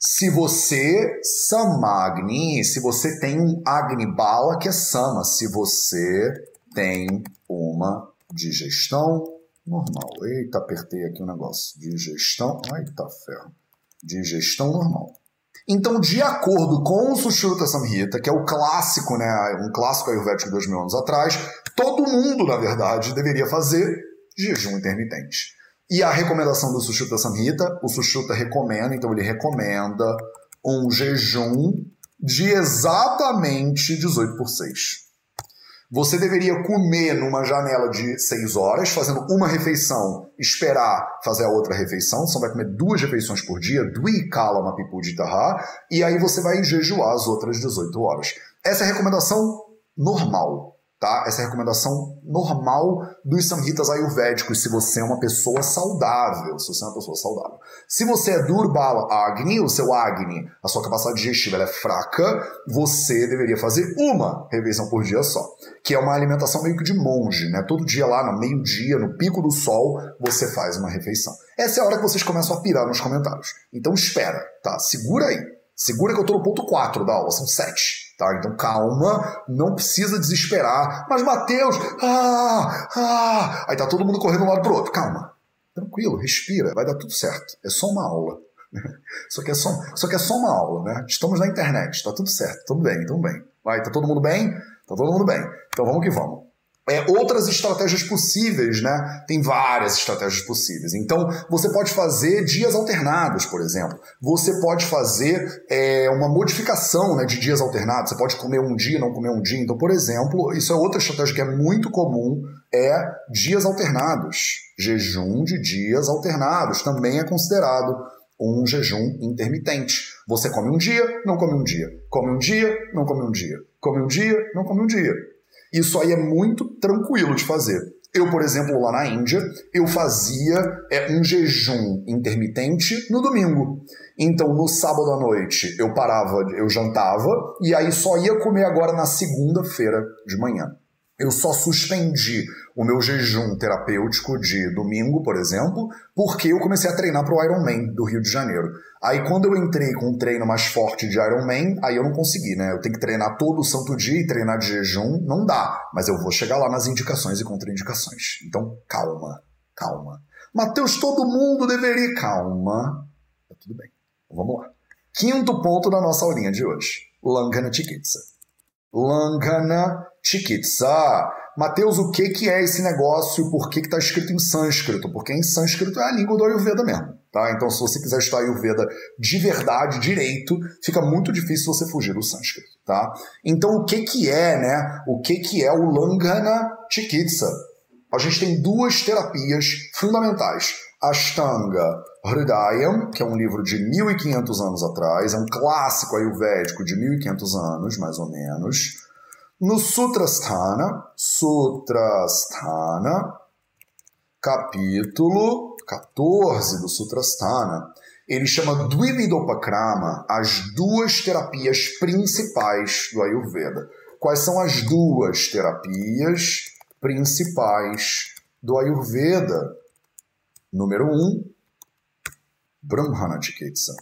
Se você samagni, se você tem um agni bala que é sama, se você tem uma digestão normal. Eita, apertei aqui o um negócio. Digestão. Ai, tá ferro. Digestão normal. Então, de acordo com o Sushruta Samhita, que é o clássico, né, um clássico ayurvédico de dois mil anos atrás, todo mundo, na verdade, deveria fazer jejum intermitente. E a recomendação do Sushruta Samhita, o Sushruta recomenda, então ele recomenda um jejum de exatamente 18 por 6. Você deveria comer numa janela de 6 horas, fazendo uma refeição, esperar fazer a outra refeição. Você vai comer duas refeições por dia, duikala mapipuditaha, e aí você vai jejuar as outras 18 horas. Essa é a recomendação normal. Tá? Essa é a recomendação normal dos samhitas ayurvédicos, se você é uma pessoa saudável. Se você é uma pessoa saudável. Se você é Durbala Agni, o seu Agni, a sua capacidade digestiva é fraca, você deveria fazer uma refeição por dia só. Que é uma alimentação meio que de monge, né? Todo dia lá, no meio-dia, no pico do sol, você faz uma refeição. Essa é a hora que vocês começam a pirar nos comentários. Então espera, tá? Segura aí. Segura que eu tô no ponto 4 da aula, são 7. Tá? Então calma, não precisa desesperar. Mas Mateus, ah, ah, aí tá todo mundo correndo um lado pro outro. Calma, tranquilo, respira, vai dar tudo certo. É só uma aula. [laughs] Só que é só, só que é só uma aula, né? Estamos na internet, tá tudo certo, tudo bem, tudo bem. Vai, tá todo mundo bem? Tá todo mundo bem. Então vamos que vamos. É, outras estratégias possíveis, né? Tem várias estratégias possíveis. Então, você pode fazer dias alternados, por exemplo. Você pode fazer é, uma modificação né, de dias alternados. Você pode comer um dia, não comer um dia. Então, por exemplo, isso é outra estratégia que é muito comum, é dias alternados. Jejum de dias alternados também é considerado um jejum intermitente. Você come um dia, não come um dia. Come um dia, não come um dia. Come um dia, não come um dia. Isso aí é muito tranquilo de fazer. Eu, por exemplo, lá na Índia, eu fazia é, um jejum intermitente no domingo. Então, no sábado à noite, eu parava, eu jantava, e aí só ia comer agora na segunda-feira de manhã. Eu só suspendi o meu jejum terapêutico de domingo, por exemplo, porque eu comecei a treinar para o Ironman do Rio de Janeiro. Aí quando eu entrei com um treino mais forte de Ironman, aí eu não consegui, né? Eu tenho que treinar todo o santo dia e treinar de jejum, não dá. Mas eu vou chegar lá nas indicações e contraindicações. Então, calma, calma. Mateus, todo mundo deveria... Calma. Tá tudo bem. Vamos lá. Quinto ponto da nossa aulinha de hoje. Langana Chikitsa. Langana Chikitsa. Mateus, o que, que é esse negócio? Por que está escrito em sânscrito? Porque em sânscrito é a língua do Ayurveda mesmo. Tá? Então, se você quiser estudar Ayurveda de verdade, direito, fica muito difícil você fugir do sânscrito. Tá? Então, o que, que é, né? O que, que é o Langana Chikitsa? A gente tem duas terapias fundamentais. Ashtanga Hridayam, que é um livro de 1500 anos atrás, é um clássico ayurvédico de 1500 anos, mais ou menos no Sutrasthana, Sutrasthana, capítulo 14 do Sutrasthana, ele chama Dvividopakrama as duas terapias principais do Ayurveda. Quais são as duas terapias principais do Ayurveda? Número 1, um, Brahmana Chikitsa.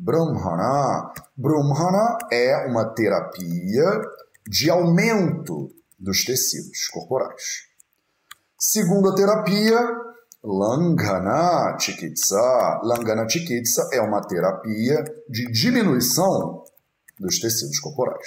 Brahmana. Brahmana é uma terapia de aumento dos tecidos corporais. Segunda terapia, Langana Chikitsa. Langana Chikitsa é uma terapia de diminuição dos tecidos corporais.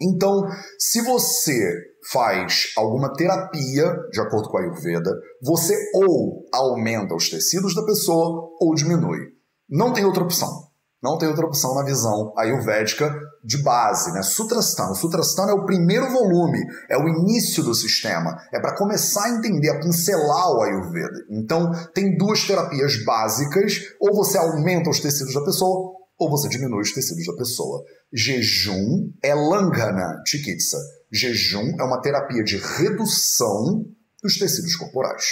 Então, se você faz alguma terapia, de acordo com a Ayurveda, você ou aumenta os tecidos da pessoa ou diminui. Não tem outra opção. Não tem outra opção na visão ayurvédica de base, né? Sutrasthana. O Sutrasthana é o primeiro volume, é o início do sistema, é para começar a entender, a pincelar o Ayurveda. Então, tem duas terapias básicas, ou você aumenta os tecidos da pessoa, ou você diminui os tecidos da pessoa. Jejum é Langana Chikitsa. Jejum é uma terapia de redução dos tecidos corporais.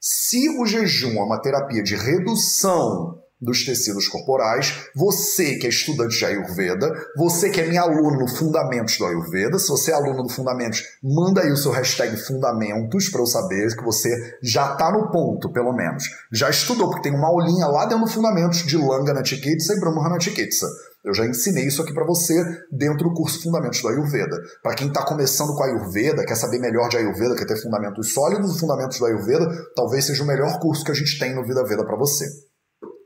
Se o jejum é uma terapia de redução dos tecidos corporais. Você que é estudante de Ayurveda, você que é minha aluna no Fundamentos do Ayurveda, se você é aluno do Fundamentos, manda aí o seu hashtag Fundamentos para eu saber que você já está no ponto, pelo menos. Já estudou, porque tem uma aulinha lá dentro do Fundamentos de Langa na Chikitsa e Brahma na Chikitsa. Eu já ensinei isso aqui para você dentro do curso Fundamentos do Ayurveda. Para quem está começando com Ayurveda, quer saber melhor de Ayurveda, quer ter fundamentos sólidos fundamentos do Ayurveda, talvez seja o melhor curso que a gente tem no Vida Veda para você.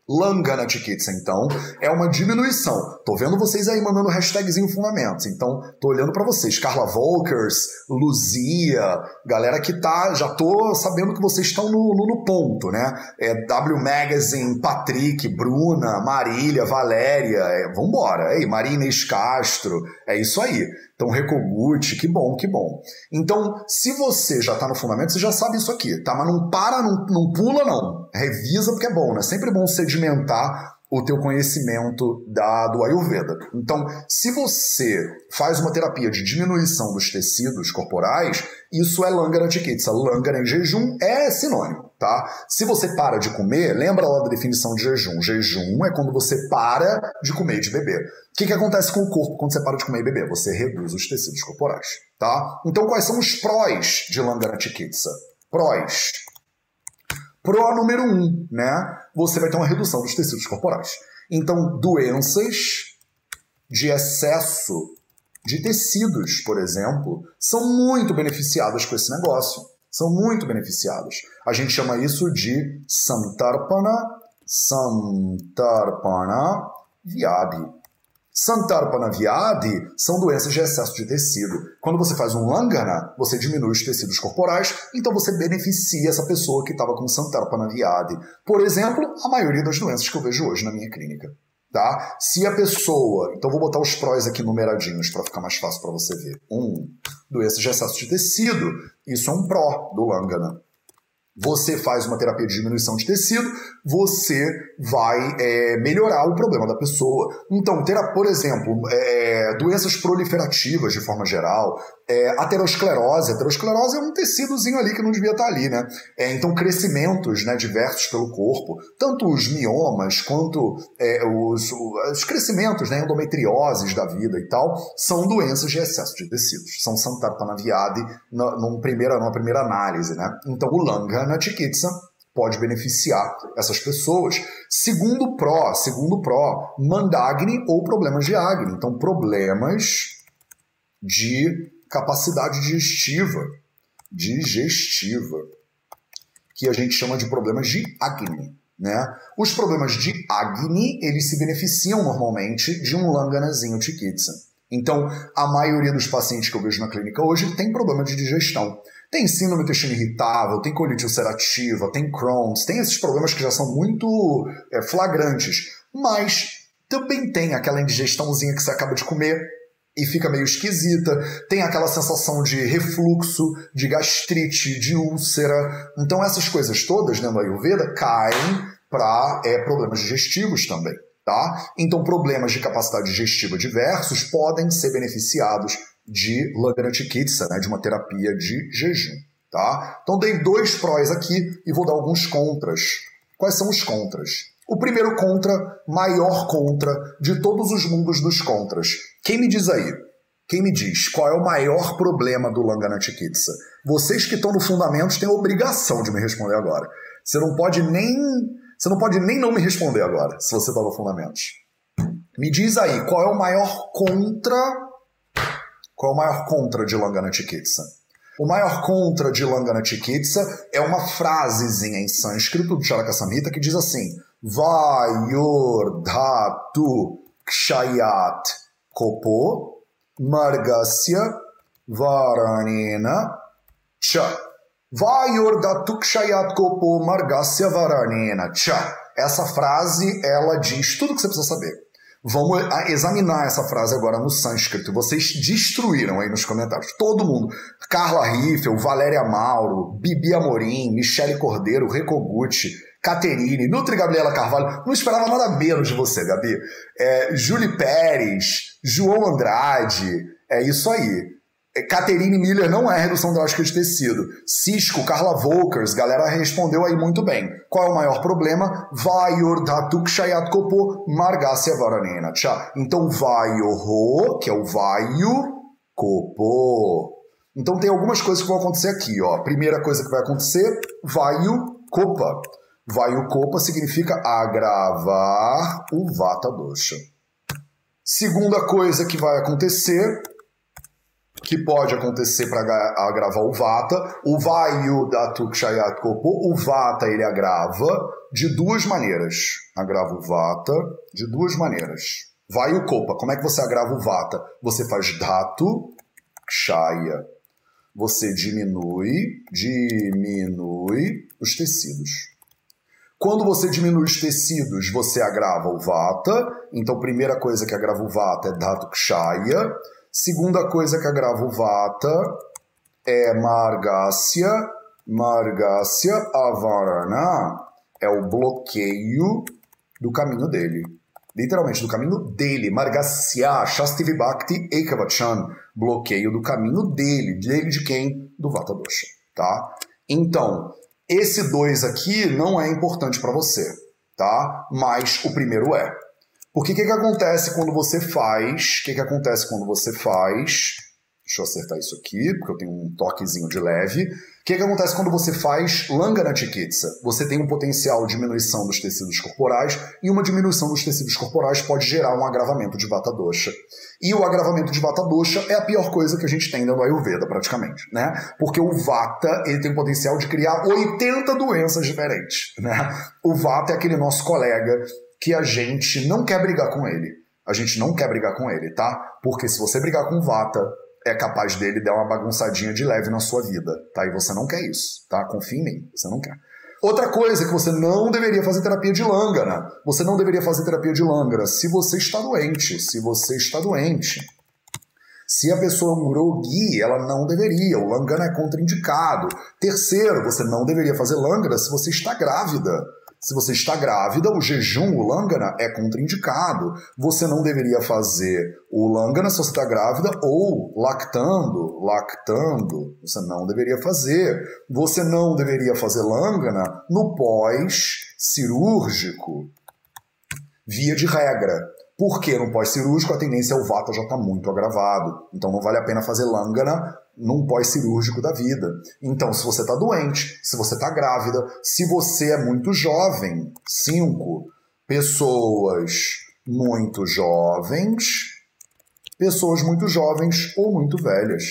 Langana Chikitsa, então, é uma diminuição. Tô vendo vocês aí mandando hashtagzinho fundamentos. Então, tô olhando para vocês. Carla Volkers, Luzia, galera que tá. Já tô sabendo que vocês estão no, no, no, ponto, né? É W Magazine, Patrick, Bruna, Marília, Valéria. É, vambora. Ei, Maria Inês Castro. É isso aí. Então, Recogute, que bom, que bom. Então, se você já está no fundamento, você já sabe isso aqui, tá? Mas não para, não, não pula, não. Revisa porque é bom, né? Sempre bom sedimentar o teu conhecimento da, do Ayurveda. Então, se você faz uma terapia de diminuição dos tecidos corporais, isso é Langara Chikitsa. Langara em jejum é sinônimo, tá? Se você para de comer, lembra lá da definição de jejum. Jejum é quando você para de comer e de beber. O que, que acontece com o corpo quando você para de comer e beber? Você reduz os tecidos corporais, tá? Então, quais são os prós de Langara Chikitsa? Prós. Pro número um, né? Você vai ter uma redução dos tecidos corporais. Então, doenças de excesso de tecidos, por exemplo, são muito beneficiadas com esse negócio. São muito beneficiadas. A gente chama isso de Santarpana, Santarpana Vyadhi. Santarpana Vyadhi são doenças de excesso de tecido. Quando você faz um Langana, você diminui os tecidos corporais, então você beneficia essa pessoa que estava com Santarpana Vyadhi. Por exemplo, a maioria das doenças que eu vejo hoje na minha clínica. Tá? Se a pessoa, então vou botar os prós aqui numeradinhos para ficar mais fácil para você ver. Um, doença de excesso de tecido, isso é um pró do Langana você faz uma terapia de diminuição de tecido, você vai é, melhorar o problema da pessoa. Então, por exemplo, é, doenças proliferativas de forma geral, é, aterosclerose. Aterosclerose é um tecidozinho ali que não devia estar ali, né? É, então, crescimentos né, diversos pelo corpo, tanto os miomas quanto é, os, os crescimentos, né, endometrioses da vida e tal, são doenças de excesso de tecidos. São santarpanaviade numa primeira, numa primeira análise, né? Então, o Langhana Chikitsa pode beneficiar essas pessoas. Segundo pró, segundo pró, mandagni ou problemas de Agni. Então, problemas de capacidade digestiva, digestiva, que a gente chama de problemas de Agni. Né? Os problemas de Agni, eles se beneficiam normalmente de um Langanazinho Chikitsa. Então, a maioria dos pacientes que eu vejo na clínica hoje tem problema de digestão. Tem síndrome intestino irritável, tem colite ulcerativa, tem Crohn's, tem esses problemas que já são muito é, flagrantes. Mas também tem aquela indigestãozinha que você acaba de comer, e fica meio esquisita, tem aquela sensação de refluxo, de gastrite, de úlcera. Então essas coisas todas né, da Ayurveda caem para é, problemas digestivos também. Tá? Então problemas de capacidade digestiva diversos podem ser beneficiados de Lagana né, de uma terapia de jejum. Tá? Então dei dois prós aqui e vou dar alguns contras. Quais são os contras? O primeiro contra, maior contra de todos os mundos dos contras. Quem me diz aí? Quem me diz qual é o maior problema do Langanachikitsa? Vocês que estão no Fundamentos têm a obrigação de me responder agora. Você não pode nem. Você não pode nem não me responder agora, se você está no Fundamentos. Me diz aí, qual é o maior contra. Qual é o maior contra de Langanachikitsa? O maior contra de Langanachikitsa é uma frasezinha em sânscrito do Charaka Samhita que diz assim: Vayurdhatu kshayat kopo margasya varanena cha. Vayurdhatu kshayat kopo margasya varanena cha. Essa frase, ela diz tudo que você precisa saber. Vamos examinar essa frase agora no sânscrito. Vocês destruíram aí nos comentários. Todo mundo. Carla Riffel, Valéria Mauro, Bibi Amorim, Michele Cordeiro, Recoguchi, Caterine, Nutri Gabriela Carvalho, não esperava nada menos de você, Gabi. É, Julie Pérez, João Andrade, é isso aí. É, Caterine Miller não é redução drástica de tecido. Cisco, Carla Volkers, galera respondeu aí muito bem. Qual é o maior problema? Vaior Datuk Shayat Kopo Margasya Varanena. Então, Vaior, que é o Vaio Kopo. Então, tem algumas coisas que vão acontecer aqui. Ó. Primeira coisa que vai acontecer, Vaio Kopa. Vai o Copa significa agravar o Vata Dosha. Segunda coisa que vai acontecer, que pode acontecer para agravar o Vata, o Vayu da Tukshayat Kopo, o Vata ele agrava de duas maneiras. Agrava o Vata de duas maneiras. Vayu Kopa, como é que você agrava o Vata? Você faz Dhatu Kshaya. Você diminui, diminui os tecidos. Quando você diminui os tecidos, você agrava o vata. Então, primeira coisa que agrava o vata é dhatu kshaya. Segunda coisa que agrava o vata é margasya. Margasya avarana é o bloqueio do caminho dele. Literalmente, do caminho dele. Margasya Shastivi Bhakti Ekavachan. Bloqueio do caminho dele. Dele de quem? Do Vata Dosha. Tá? Então, esse 2 aqui não é importante para você, tá? Mas o primeiro é. Porque o que, que acontece quando você faz? O que, que acontece quando você faz Deixa eu acertar isso aqui, porque eu tenho um toquezinho de leve. O que, que acontece quando você faz Langana Chikitsa? Você tem um potencial de diminuição dos tecidos corporais e uma diminuição dos tecidos corporais pode gerar um agravamento de Vata Dosha. E o agravamento de Vata Dosha é a pior coisa que a gente tem dentro do Ayurveda, praticamente, né? Porque o Vata, ele tem o potencial de criar 80 doenças diferentes, né? O Vata é aquele nosso colega que a gente não quer brigar com ele. A gente não quer brigar com ele, tá? Porque se você brigar com o Vata, é capaz dele dar uma bagunçadinha de leve na sua vida, tá? E você não quer isso, tá? Confia em mim, você não quer. Outra coisa que você não deveria fazer terapia de Langana. Você não deveria fazer terapia de Langana se você está doente. Se você está doente. Se a pessoa é um grogi, ela não deveria. O Langana é contraindicado. Terceiro, você não deveria fazer Langana se você está grávida. Se você está grávida, o jejum, o langana, é contraindicado. Você não deveria fazer o langana se você está grávida ou lactando, lactando. Você não deveria fazer. Você não deveria fazer langana no pós-cirúrgico. Via de regra. Porque no pós-cirúrgico a tendência é o vata já está muito agravado. Então não vale a pena fazer langana num pós-cirúrgico da vida. Então, se você está doente, se você está grávida, se você é muito jovem, cinco pessoas muito jovens, pessoas muito jovens ou muito velhas.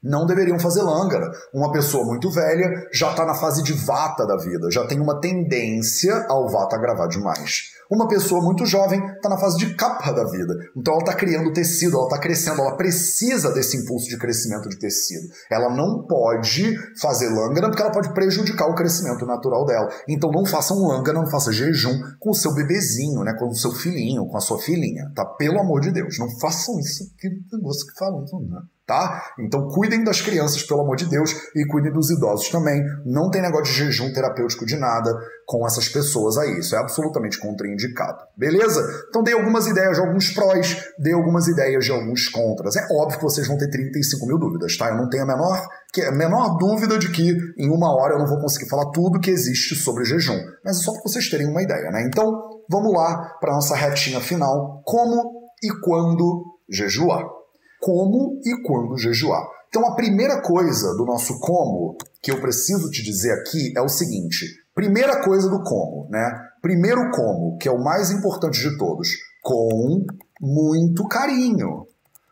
Não deveriam fazer langara. Uma pessoa muito velha já está na fase de vata da vida, já tem uma tendência ao vata agravar demais. Uma pessoa muito jovem está na fase de capa da vida. Então ela está criando tecido, ela está crescendo, ela precisa desse impulso de crescimento de tecido. Ela não pode fazer lângana porque ela pode prejudicar o crescimento natural dela. Então não faça um não faça jejum com o seu bebezinho, né? com o seu filhinho, com a sua filhinha. Tá? Pelo amor de Deus, não façam isso que você que falam, né? Tá? Então cuidem das crianças, pelo amor de Deus, e cuidem dos idosos também. Não tem negócio de jejum terapêutico de nada com essas pessoas aí. Isso é absolutamente contraindicado. Beleza? Então dei algumas ideias de alguns prós, dei algumas ideias de alguns contras. É óbvio que vocês vão ter 35 mil dúvidas, tá? Eu não tenho a menor, que, a menor dúvida de que em uma hora eu não vou conseguir falar tudo que existe sobre jejum. Mas é só para vocês terem uma ideia, né? Então, vamos lá para nossa retinha final. Como e quando jejuar? Como e quando jejuar. Então, a primeira coisa do nosso como que eu preciso te dizer aqui é o seguinte: primeira coisa do como, né? Primeiro como, que é o mais importante de todos, com muito carinho.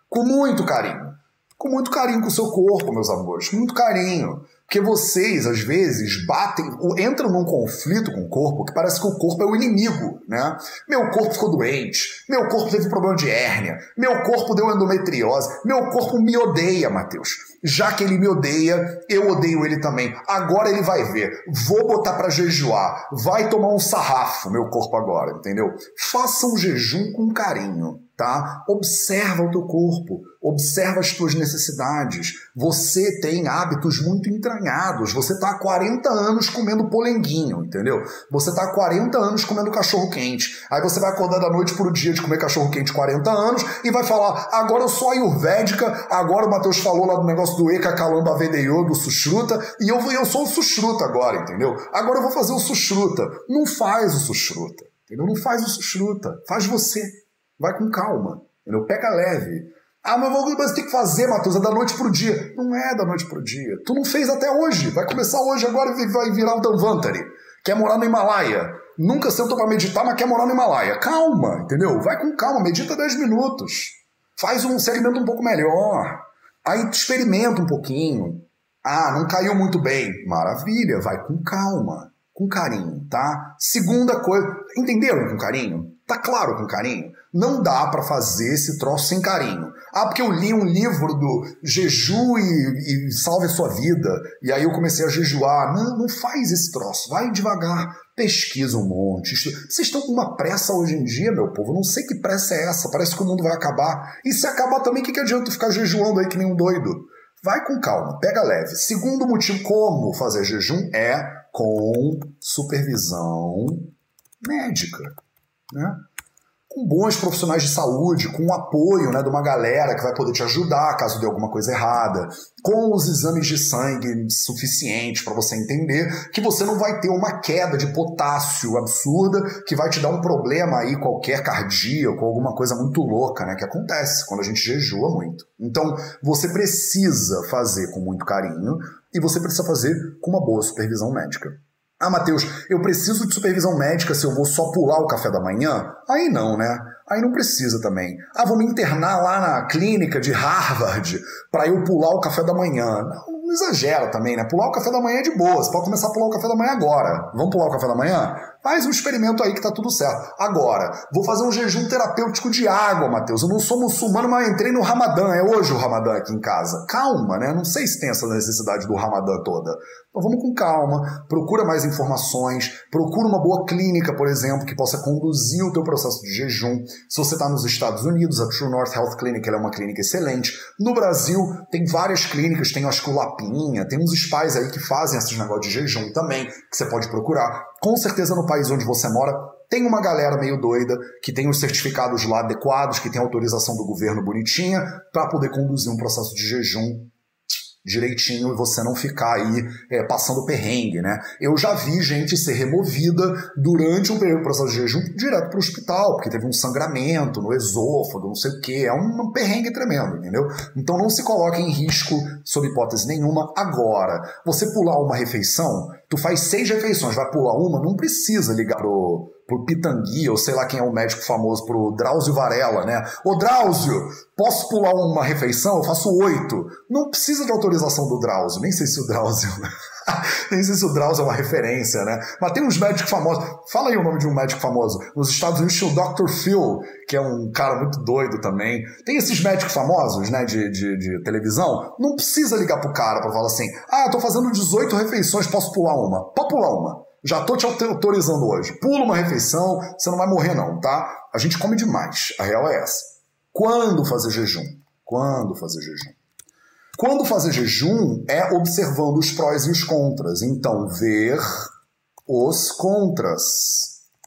Com muito carinho. Com muito carinho com o seu corpo, meus amores. Com muito carinho. Porque vocês, às vezes, batem, entram num conflito com o corpo que parece que o corpo é o inimigo, né? Meu corpo ficou doente, meu corpo teve problema de hérnia, meu corpo deu endometriose, meu corpo me odeia, Mateus. Já que ele me odeia, eu odeio ele também. Agora ele vai ver. Vou botar para jejuar. Vai tomar um sarrafo, meu corpo agora, entendeu? Faça um jejum com carinho tá? Observa o teu corpo, observa as tuas necessidades. Você tem hábitos muito entranhados. Você está há 40 anos comendo polenguinho, entendeu? Você está há 40 anos comendo cachorro quente. Aí você vai acordar da noite pro dia de comer cachorro quente 40 anos e vai falar: agora eu sou ayurvédica, agora o Matheus falou lá do negócio do Eka Kalamba Vedeyo, do Sushruta, e eu, eu sou o Sushruta agora, entendeu? Agora eu vou fazer o Sushruta. Não faz o Sushruta, entendeu? Não faz o Sushruta, faz você. Vai com calma, entendeu? Pega leve. Ah, mas você tem que fazer, Matheus, é da noite pro dia. Não é da noite pro dia. Tu não fez até hoje. Vai começar hoje agora e vai virar o Danvantari. Quer morar no Himalaia. Nunca sentou para meditar, mas quer morar no Himalaia. Calma, entendeu? Vai com calma, medita 10 minutos. Faz um segmento um pouco melhor. Aí experimenta um pouquinho. Ah, não caiu muito bem. Maravilha, vai com calma, com carinho, tá? Segunda coisa, entenderam com carinho? Tá claro com carinho? Não dá para fazer esse troço sem carinho. Ah, porque eu li um livro do Jeju e, e Salve a Sua Vida, e aí eu comecei a jejuar. Não, não faz esse troço. Vai devagar. Pesquisa um monte. Vocês estão com uma pressa hoje em dia, meu povo. Não sei que pressa é essa. Parece que o mundo vai acabar. E se acabar também, o que, que adianta ficar jejuando aí que nem um doido? Vai com calma, pega leve. Segundo motivo como fazer jejum é com supervisão médica. Né? com bons profissionais de saúde, com o apoio né, de uma galera que vai poder te ajudar caso dê alguma coisa errada, com os exames de sangue suficientes para você entender que você não vai ter uma queda de potássio absurda que vai te dar um problema aí qualquer cardíaco, alguma coisa muito louca, né, que acontece quando a gente jejua muito. Então, você precisa fazer com muito carinho e você precisa fazer com uma boa supervisão médica. Ah, Matheus, eu preciso de supervisão médica se eu vou só pular o café da manhã? Aí não, né? Aí não precisa também. Ah, vou me internar lá na clínica de Harvard para eu pular o café da manhã. Não, não exagera também, né? Pular o café da manhã é de boa. Você pode começar a pular o café da manhã agora. Vamos pular o café da manhã? Faz um experimento aí que tá tudo certo. Agora, vou fazer um jejum terapêutico de água, Matheus. Eu não sou muçulmano, mas entrei no Ramadã. É hoje o Ramadã aqui em casa. Calma, né? Não sei se tem essa necessidade do Ramadã toda. Então vamos com calma, procura mais informações, procura uma boa clínica, por exemplo, que possa conduzir o teu processo de jejum. Se você está nos Estados Unidos, a True North Health Clinic é uma clínica excelente. No Brasil, tem várias clínicas, tem acho que o Lapinha, tem uns spas aí que fazem esses negócios de jejum também, que você pode procurar. Com certeza no país onde você mora tem uma galera meio doida que tem os certificados lá adequados, que tem autorização do governo bonitinha para poder conduzir um processo de jejum direitinho e você não ficar aí é, passando perrengue, né? Eu já vi gente ser removida durante um processo de jejum direto para o hospital, porque teve um sangramento no esôfago, não sei o que, é um perrengue tremendo, entendeu? Então não se coloque em risco sob hipótese nenhuma agora. Você pular uma refeição, tu faz seis refeições, vai pular uma, não precisa ligar pro pro Pitangui, ou sei lá quem é o médico famoso, pro Drauzio Varela, né? Ô Drauzio, posso pular uma refeição? Eu faço oito. Não precisa de autorização do Drauzio, nem sei se o Drauzio. [laughs] nem sei se o Drauzio é uma referência, né? Mas tem uns médicos famosos. Fala aí o nome de um médico famoso. Nos Estados Unidos tinha o Dr. Phil, que é um cara muito doido também. Tem esses médicos famosos, né, de, de, de televisão. Não precisa ligar pro cara pra falar assim: ah, tô fazendo 18 refeições, posso pular uma? Pode pular uma. Já tô te autorizando hoje. Pula uma refeição, você não vai morrer não, tá? A gente come demais. A real é essa. Quando fazer jejum? Quando fazer jejum? Quando fazer jejum é observando os prós e os contras. Então, ver os contras.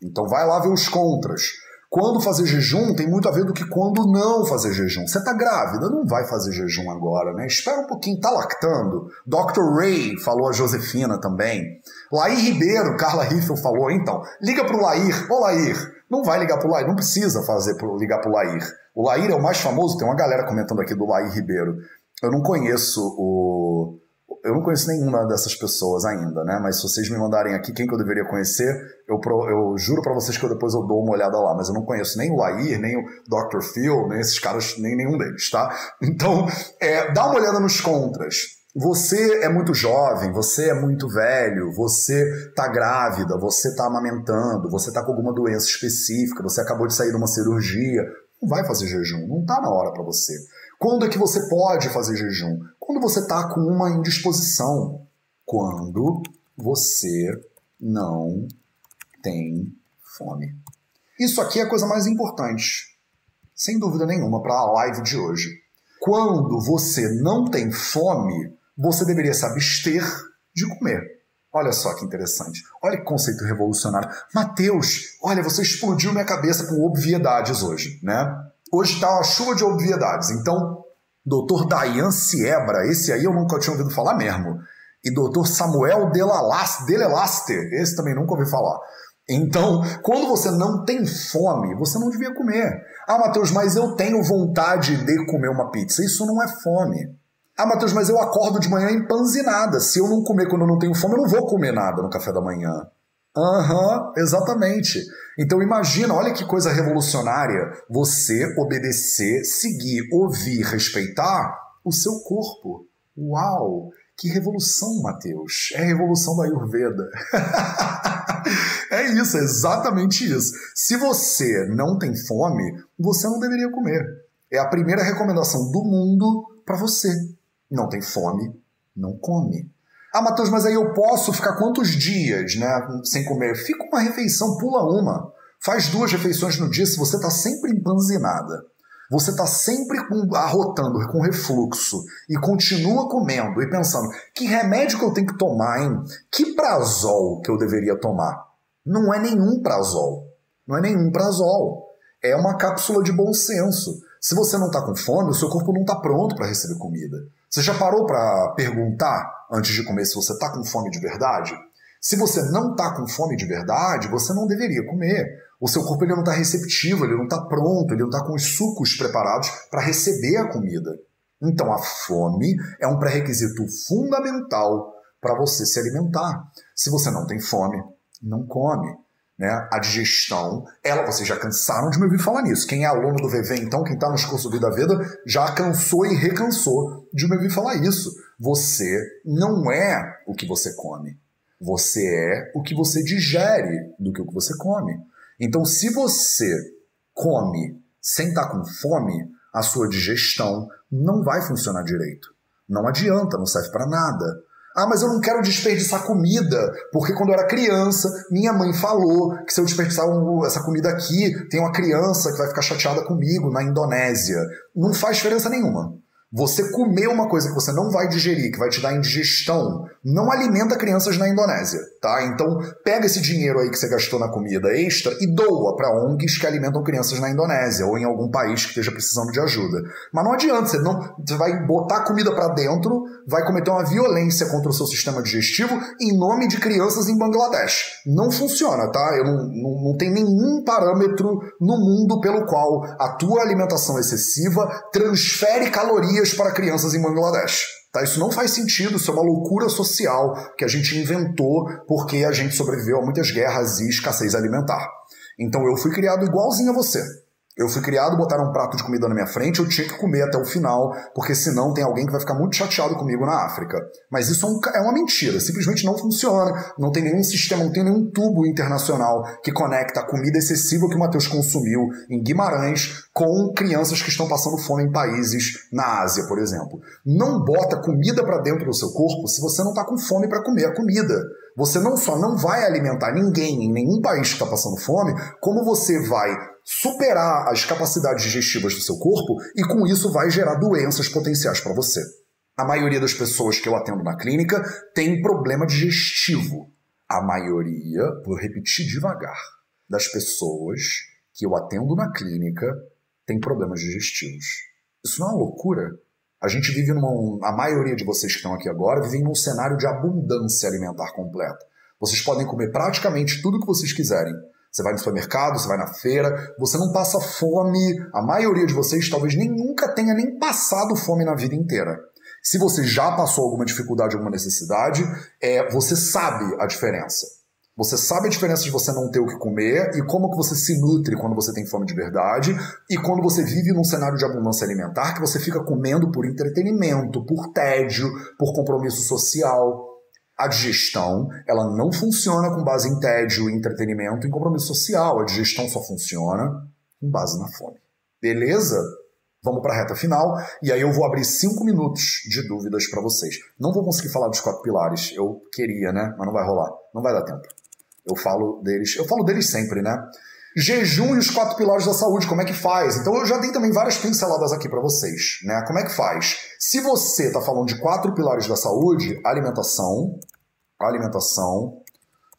Então, vai lá ver os contras. Quando fazer jejum tem muito a ver do que quando não fazer jejum. Você tá grávida, não vai fazer jejum agora, né? Espera um pouquinho, tá lactando. Dr. Ray falou a Josefina também. Lair Ribeiro, Carla Riffel falou, então, liga pro Lair. Ô Lair, não vai ligar pro Lair, não precisa fazer pro, ligar pro Lair. O Lair é o mais famoso, tem uma galera comentando aqui do Lair Ribeiro. Eu não conheço o eu não conheço nenhuma dessas pessoas ainda, né? Mas se vocês me mandarem aqui quem que eu deveria conhecer, eu, eu juro para vocês que eu depois eu dou uma olhada lá. Mas eu não conheço nem o Lair, nem o Dr. Phil, nem esses caras, nem nenhum deles, tá? Então, é, dá uma olhada nos contras. Você é muito jovem, você é muito velho, você tá grávida, você tá amamentando, você tá com alguma doença específica, você acabou de sair de uma cirurgia, não vai fazer jejum, não tá na hora para você. Quando é que você pode fazer jejum? Quando você está com uma indisposição. Quando você não tem fome. Isso aqui é a coisa mais importante, sem dúvida nenhuma, para a live de hoje. Quando você não tem fome, você deveria se abster de comer. Olha só que interessante. Olha que conceito revolucionário. Mateus, olha, você explodiu minha cabeça com obviedades hoje, né? Hoje está uma chuva de obviedades. Então, Dr. Dayan Siebra, esse aí eu nunca tinha ouvido falar mesmo. E Dr. Samuel Delelaster, esse também nunca ouvi falar. Então, quando você não tem fome, você não devia comer. Ah, Matheus, mas eu tenho vontade de comer uma pizza. Isso não é fome. Ah, Matheus, mas eu acordo de manhã empanzinada. Se eu não comer quando eu não tenho fome, eu não vou comer nada no café da manhã. Aham, uhum, exatamente. Então imagina, olha que coisa revolucionária você obedecer, seguir, ouvir, respeitar o seu corpo. Uau! Que revolução, Mateus! É a revolução da Ayurveda. [laughs] é isso, é exatamente isso. Se você não tem fome, você não deveria comer. É a primeira recomendação do mundo para você. Não tem fome, não come. Ah, Matheus, mas aí eu posso ficar quantos dias né, sem comer? Fica uma refeição, pula uma. Faz duas refeições no dia se você está sempre empanzinada. Você está sempre arrotando, com refluxo e continua comendo e pensando: que remédio que eu tenho que tomar, hein? Que prazol que eu deveria tomar? Não é nenhum prazol. Não é nenhum prazol. É uma cápsula de bom senso. Se você não está com fome, o seu corpo não está pronto para receber comida. Você já parou para perguntar antes de comer se você está com fome de verdade? Se você não está com fome de verdade, você não deveria comer. O seu corpo ele não está receptivo, ele não está pronto, ele não está com os sucos preparados para receber a comida. Então a fome é um pré-requisito fundamental para você se alimentar. Se você não tem fome, não come. Né? A digestão, ela, vocês já cansaram de me ouvir falar nisso. Quem é aluno do VV, então, quem está nos cursos Vida Veda, já cansou e recansou de me ouvir falar isso. Você não é o que você come. Você é o que você digere do que o que você come. Então, se você come sem estar tá com fome, a sua digestão não vai funcionar direito. Não adianta, não serve para nada. Ah, mas eu não quero desperdiçar comida, porque quando eu era criança, minha mãe falou que se eu desperdiçar essa comida aqui, tem uma criança que vai ficar chateada comigo na Indonésia. Não faz diferença nenhuma. Você comer uma coisa que você não vai digerir, que vai te dar indigestão, não alimenta crianças na Indonésia, tá? Então, pega esse dinheiro aí que você gastou na comida extra e doa para ONGs que alimentam crianças na Indonésia ou em algum país que esteja precisando de ajuda. Mas não adianta, você não você vai botar comida para dentro, vai cometer uma violência contra o seu sistema digestivo em nome de crianças em Bangladesh. Não funciona, tá? Eu não, não, não tem nenhum parâmetro no mundo pelo qual a tua alimentação excessiva transfere calorias para crianças em Bangladesh. Tá? Isso não faz sentido, isso é uma loucura social que a gente inventou porque a gente sobreviveu a muitas guerras e escassez alimentar. Então eu fui criado igualzinho a você. Eu fui criado, botaram um prato de comida na minha frente, eu tinha que comer até o final, porque senão tem alguém que vai ficar muito chateado comigo na África. Mas isso é, um, é uma mentira, simplesmente não funciona. Não tem nenhum sistema, não tem nenhum tubo internacional que conecta a comida excessiva que o Matheus consumiu em Guimarães com crianças que estão passando fome em países na Ásia, por exemplo. Não bota comida para dentro do seu corpo se você não está com fome para comer a comida. Você não só não vai alimentar ninguém em nenhum país que está passando fome, como você vai superar as capacidades digestivas do seu corpo e com isso vai gerar doenças potenciais para você. A maioria das pessoas que eu atendo na clínica tem problema digestivo. A maioria, vou repetir devagar, das pessoas que eu atendo na clínica tem problemas digestivos. Isso não é uma loucura? A gente vive numa. A maioria de vocês que estão aqui agora vivem num cenário de abundância alimentar completa. Vocês podem comer praticamente tudo que vocês quiserem. Você vai no supermercado, você vai na feira, você não passa fome. A maioria de vocês talvez nem nunca tenha nem passado fome na vida inteira. Se você já passou alguma dificuldade, alguma necessidade, é, você sabe a diferença. Você sabe a diferença de você não ter o que comer e como que você se nutre quando você tem fome de verdade e quando você vive num cenário de abundância alimentar que você fica comendo por entretenimento, por tédio, por compromisso social. A digestão, ela não funciona com base em tédio, entretenimento e compromisso social. A digestão só funciona com base na fome. Beleza? Vamos para a reta final e aí eu vou abrir cinco minutos de dúvidas para vocês. Não vou conseguir falar dos quatro pilares, eu queria, né? Mas não vai rolar, não vai dar tempo. Eu falo deles, eu falo deles sempre, né? Jejum e os quatro pilares da saúde, como é que faz? Então eu já dei também várias pinceladas aqui para vocês, né? Como é que faz? Se você está falando de quatro pilares da saúde, alimentação, alimentação,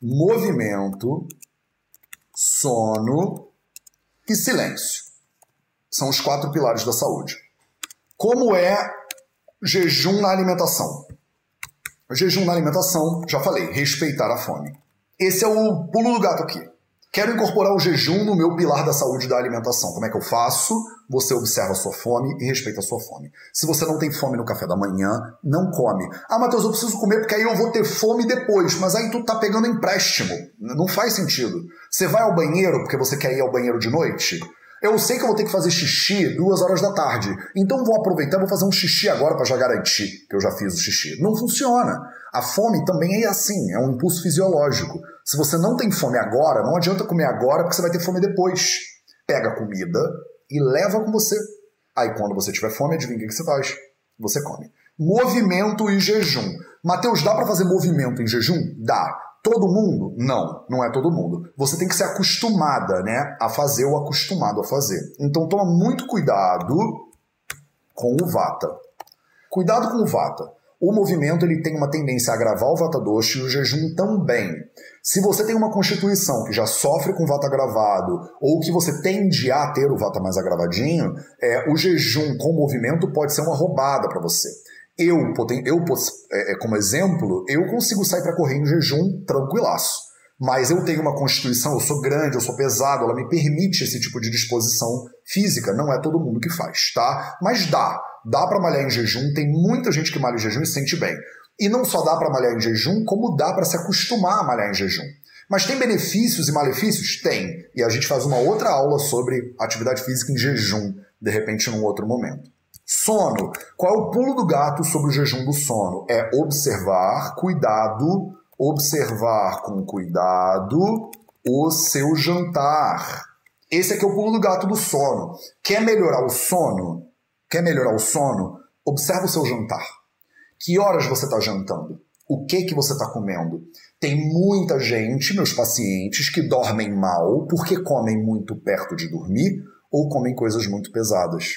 movimento, sono e silêncio. São os quatro pilares da saúde. Como é jejum na alimentação? Jejum na alimentação, já falei, respeitar a fome. Esse é o pulo do gato aqui. Quero incorporar o jejum no meu pilar da saúde da alimentação. Como é que eu faço? Você observa a sua fome e respeita a sua fome. Se você não tem fome no café da manhã, não come. Ah, Matheus, eu preciso comer porque aí eu vou ter fome depois. Mas aí tu tá pegando empréstimo. Não faz sentido. Você vai ao banheiro porque você quer ir ao banheiro de noite? Eu sei que eu vou ter que fazer xixi duas horas da tarde, então vou aproveitar e vou fazer um xixi agora para já garantir que eu já fiz o xixi. Não funciona. A fome também é assim, é um impulso fisiológico. Se você não tem fome agora, não adianta comer agora porque você vai ter fome depois. Pega a comida e leva com você. Aí quando você tiver fome, adivinha o que você faz? Você come. Movimento e jejum. Mateus, dá para fazer movimento em jejum? Dá. Todo mundo? Não, não é todo mundo. Você tem que ser acostumada, né, a fazer ou acostumado a fazer. Então toma muito cuidado com o vata. Cuidado com o vata. O movimento ele tem uma tendência a agravar o vata dosha e o jejum também. Se você tem uma constituição que já sofre com vata agravado ou que você tende a ter o vata mais agravadinho, é, o jejum com movimento pode ser uma roubada para você. Eu, eu é, é, como exemplo, eu consigo sair para correr em jejum tranquilaço. Mas eu tenho uma constituição, eu sou grande, eu sou pesado, ela me permite esse tipo de disposição física. Não é todo mundo que faz, tá? Mas dá. Dá para malhar em jejum, tem muita gente que malha em jejum e se sente bem. E não só dá para malhar em jejum, como dá para se acostumar a malhar em jejum. Mas tem benefícios e malefícios? Tem. E a gente faz uma outra aula sobre atividade física em jejum, de repente, num outro momento. Sono. Qual é o pulo do gato sobre o jejum do sono? É observar, cuidado, observar com cuidado o seu jantar. Esse aqui é o pulo do gato do sono. Quer melhorar o sono? Quer melhorar o sono? Observa o seu jantar. Que horas você está jantando? O que que você está comendo? Tem muita gente, meus pacientes, que dormem mal porque comem muito perto de dormir ou comem coisas muito pesadas.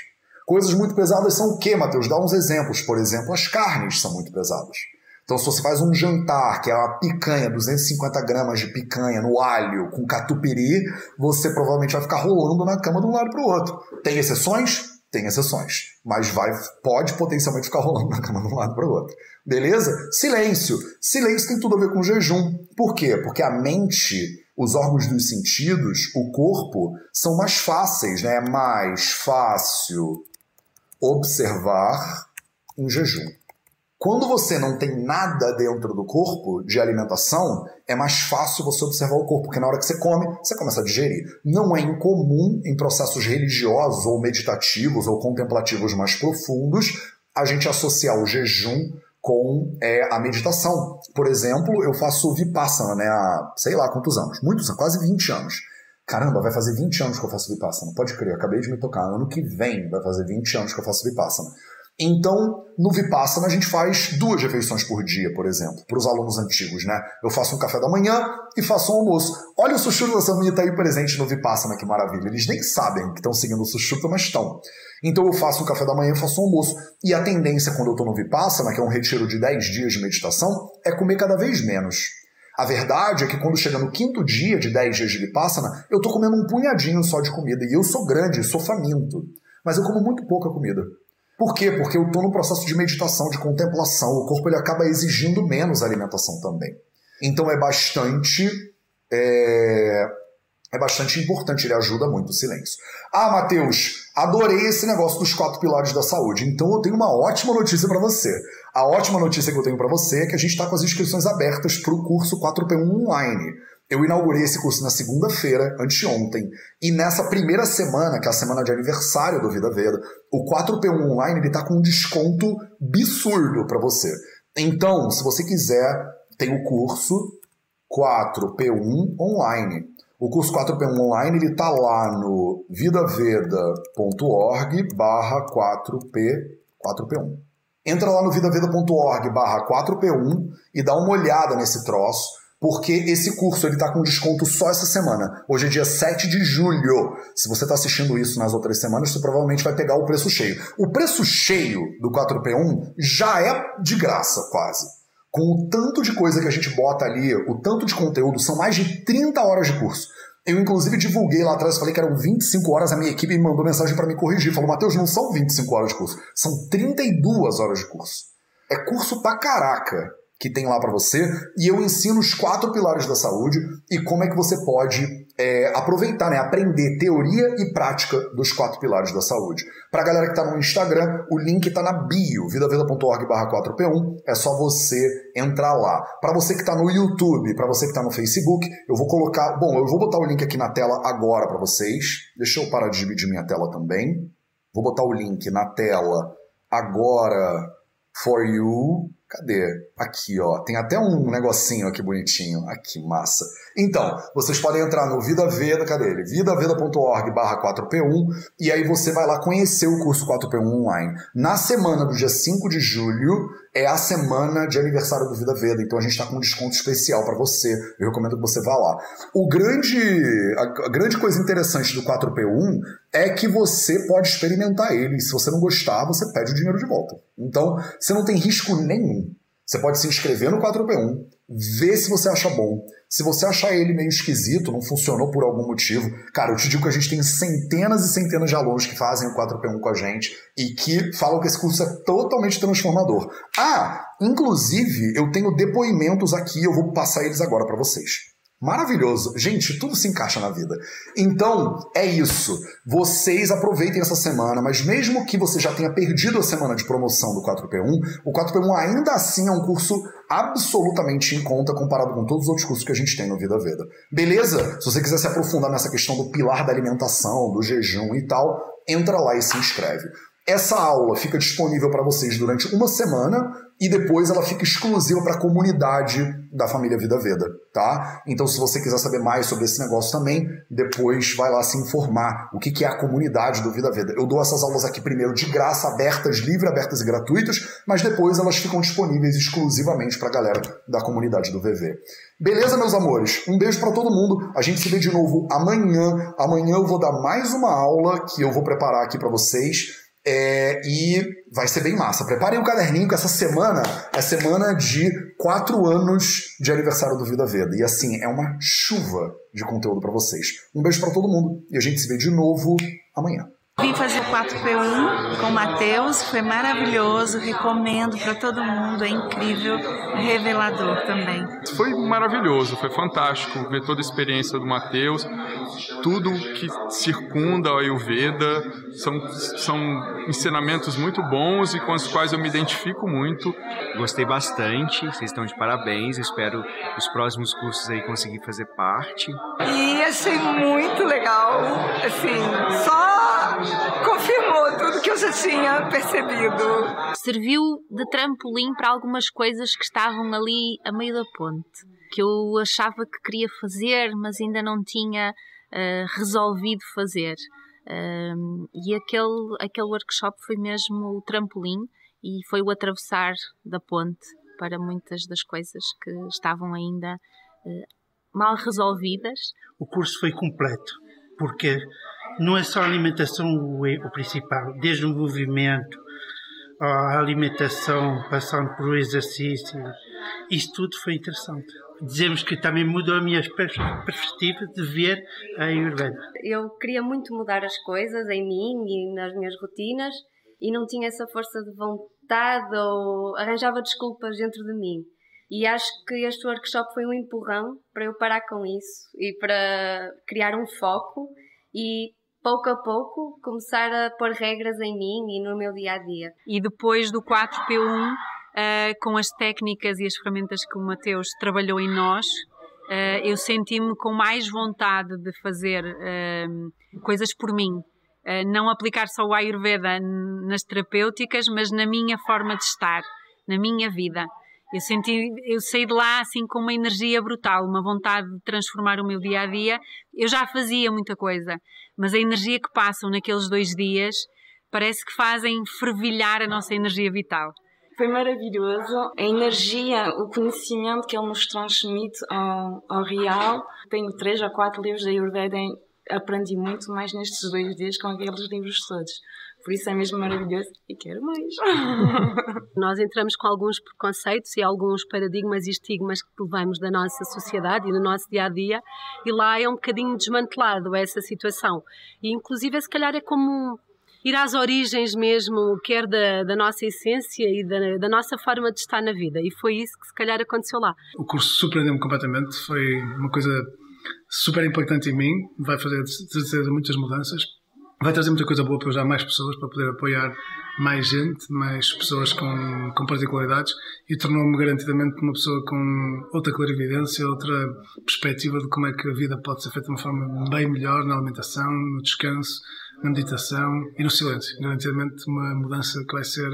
Coisas muito pesadas são o quê, Matheus? Dá uns exemplos. Por exemplo, as carnes são muito pesadas. Então, se você faz um jantar, que é uma picanha, 250 gramas de picanha no alho com catupiry, você provavelmente vai ficar rolando na cama de um lado para o outro. Tem exceções? Tem exceções, mas vai, pode potencialmente ficar rolando na cama de um lado para o outro. Beleza? Silêncio. Silêncio tem tudo a ver com jejum. Por quê? Porque a mente, os órgãos dos sentidos, o corpo, são mais fáceis, né? É mais fácil observar em jejum. Quando você não tem nada dentro do corpo de alimentação, é mais fácil você observar o corpo, porque na hora que você come, você começa a digerir. Não é incomum em processos religiosos ou meditativos ou contemplativos mais profundos a gente associar o jejum com é, a meditação. Por exemplo, eu faço Vipassana, né, há sei lá quantos anos, muitos, há quase 20 anos. Caramba, vai fazer 20 anos que eu faço Vipassana. Pode crer, acabei de me tocar. Ano que vem vai fazer 20 anos que eu faço Vipassana. Então, no Vipassana, a gente faz duas refeições por dia, por exemplo, para os alunos antigos, né? Eu faço um café da manhã e faço um almoço. Olha o Sushruta Samhita aí presente no Vipassana, que maravilha. Eles nem sabem que estão seguindo o Sushruta, mas estão. Então eu faço um café da manhã e faço um almoço. E a tendência quando eu estou no Vipassana, que é um retiro de 10 dias de meditação, é comer cada vez menos. A verdade é que quando chega no quinto dia de 10 dias de Vipassana, eu estou comendo um punhadinho só de comida. E eu sou grande, sou faminto. Mas eu como muito pouca comida. Por quê? Porque eu estou no processo de meditação, de contemplação. O corpo ele acaba exigindo menos alimentação também. Então é bastante. É, é bastante importante, ele ajuda muito o silêncio. Ah, Matheus, adorei esse negócio dos quatro pilares da saúde. Então eu tenho uma ótima notícia para você. A ótima notícia que eu tenho para você é que a gente está com as inscrições abertas para o curso 4P1 online. Eu inaugurei esse curso na segunda-feira, anteontem, e nessa primeira semana, que é a semana de aniversário do Vida Veda, o 4P1 Online ele tá com um desconto absurdo para você. Então, se você quiser, tem o curso 4P1 Online. O curso 4P1 Online ele tá lá no vidaveda.org barra 4P, 4P1. Entra lá no vidaveda.org barra 4P1 e dá uma olhada nesse troço porque esse curso ele está com desconto só essa semana. Hoje é dia 7 de julho. Se você está assistindo isso nas outras semanas, você provavelmente vai pegar o preço cheio. O preço cheio do 4P1 já é de graça, quase. Com o tanto de coisa que a gente bota ali, o tanto de conteúdo, são mais de 30 horas de curso. Eu, inclusive, divulguei lá atrás, falei que eram 25 horas, a minha equipe me mandou mensagem para me corrigir. Falou, Matheus, não são 25 horas de curso, são 32 horas de curso. É curso pra caraca que tem lá para você e eu ensino os quatro pilares da saúde e como é que você pode é, aproveitar, né, aprender teoria e prática dos quatro pilares da saúde. Para a galera que está no Instagram, o link está na bio, vidaveda.org 4P1, é só você entrar lá. Para você que está no YouTube, para você que está no Facebook, eu vou colocar, bom, eu vou botar o link aqui na tela agora para vocês. Deixa eu parar de dividir minha tela também. Vou botar o link na tela agora for you Cadê? Aqui, ó. Tem até um negocinho aqui bonitinho. Aqui, massa. Então, vocês podem entrar no Vida Veda, cadê ele? vidaveda.org barra 4P1 e aí você vai lá conhecer o curso 4P1 online. Na semana do dia 5 de julho é a semana de aniversário do Vida Veda, então a gente está com um desconto especial para você. Eu recomendo que você vá lá. O grande, a, a grande coisa interessante do 4P1 é que você pode experimentar ele. Se você não gostar, você pede o dinheiro de volta. Então, você não tem risco nenhum. Você pode se inscrever no 4P1, Vê se você acha bom. Se você achar ele meio esquisito, não funcionou por algum motivo, cara, eu te digo que a gente tem centenas e centenas de alunos que fazem o 4P1 com a gente e que falam que esse curso é totalmente transformador. Ah, inclusive, eu tenho depoimentos aqui, eu vou passar eles agora para vocês. Maravilhoso. Gente, tudo se encaixa na vida. Então, é isso. Vocês aproveitem essa semana, mas mesmo que você já tenha perdido a semana de promoção do 4P1, o 4P1 ainda assim é um curso absolutamente em conta comparado com todos os outros cursos que a gente tem no Vida Veda. Beleza? Se você quiser se aprofundar nessa questão do pilar da alimentação, do jejum e tal, entra lá e se inscreve. Essa aula fica disponível para vocês durante uma semana e depois ela fica exclusiva para a comunidade da família Vida Veda, tá? Então, se você quiser saber mais sobre esse negócio também, depois vai lá se informar o que, é a comunidade do Vida Veda. Eu dou essas aulas aqui primeiro de graça, abertas, livre, abertas e gratuitas, mas depois elas ficam disponíveis exclusivamente para a galera da comunidade do VV. Beleza, meus amores? Um beijo para todo mundo. A gente se vê de novo amanhã. Amanhã eu vou dar mais uma aula que eu vou preparar aqui para vocês é, e vai ser bem massa. Preparem o caderninho que essa semana é semana de quatro anos de aniversário do Vida Veda. E assim, é uma chuva de conteúdo para vocês. Um beijo para todo mundo e a gente se vê de novo amanhã. Vim fazer o 4P1 com o Matheus, foi maravilhoso, recomendo para todo mundo, é incrível, revelador também. Foi maravilhoso, foi fantástico ver toda a experiência do Matheus, tudo que circunda a Ayurveda, são, são ensinamentos muito bons e com os quais eu me identifico muito. Gostei bastante, vocês estão de parabéns, espero os próximos cursos aí conseguir fazer parte. E achei muito legal, assim, só confirmou tudo que eu já tinha percebido. Serviu de trampolim para algumas coisas que estavam ali a meio da ponte, que eu achava que queria fazer, mas ainda não tinha uh, resolvido fazer. Uh, e aquele, aquele workshop foi mesmo o trampolim e foi o atravessar da ponte para muitas das coisas que estavam ainda uh, mal resolvidas. O curso foi completo, porque não é só a alimentação o, o principal, desde o movimento, a alimentação, passando por exercício, isso tudo foi interessante. Dizemos que também mudou a minha perspectiva de ver a Ayurveda. Eu queria muito mudar as coisas em mim e nas minhas rotinas e não tinha essa força de vontade ou arranjava desculpas dentro de mim. E acho que este workshop foi um empurrão para eu parar com isso e para criar um foco e pouco a pouco começar a pôr regras em mim e no meu dia a dia. E depois do 4P1, uh, eh, com as técnicas e as ferramentas que o Mateus trabalhou em nós, uh, eu senti-me com mais vontade de fazer uh, coisas por mim. não aplicar só o Ayurveda nas terapêuticas, mas na minha forma de estar, na minha vida. Eu senti, eu saí de lá assim com uma energia brutal, uma vontade de transformar o meu dia a dia. Eu já fazia muita coisa, mas a energia que passam naqueles dois dias parece que fazem fervilhar a nossa energia vital. Foi maravilhoso. A energia, o conhecimento que ele nos transmite ao, ao real. Tenho três ou quatro livros da Ayurveda aprendi muito mais nestes dois dias com aqueles livros todos. Por isso é mesmo maravilhoso e quero mais. [laughs] Nós entramos com alguns preconceitos e alguns paradigmas e estigmas que levamos da nossa sociedade e no nosso dia a dia, e lá é um bocadinho desmantelado essa situação. E inclusive, se calhar, é como ir às origens mesmo, quer da, da nossa essência e da, da, nossa forma de estar na vida. E foi isso que se calhar aconteceu lá. O curso surpreendeu-me completamente, foi uma coisa super impactante em mim, vai fazer de certeza muitas mudanças vai trazer muita coisa boa para usar mais pessoas, para poder apoiar mais gente, mais pessoas com, com particularidades e tornou-me garantidamente uma pessoa com outra clarividência, outra perspectiva de como é que a vida pode ser feita de uma forma bem melhor na alimentação, no descanso, na meditação e no silêncio. Garantidamente uma mudança que vai ser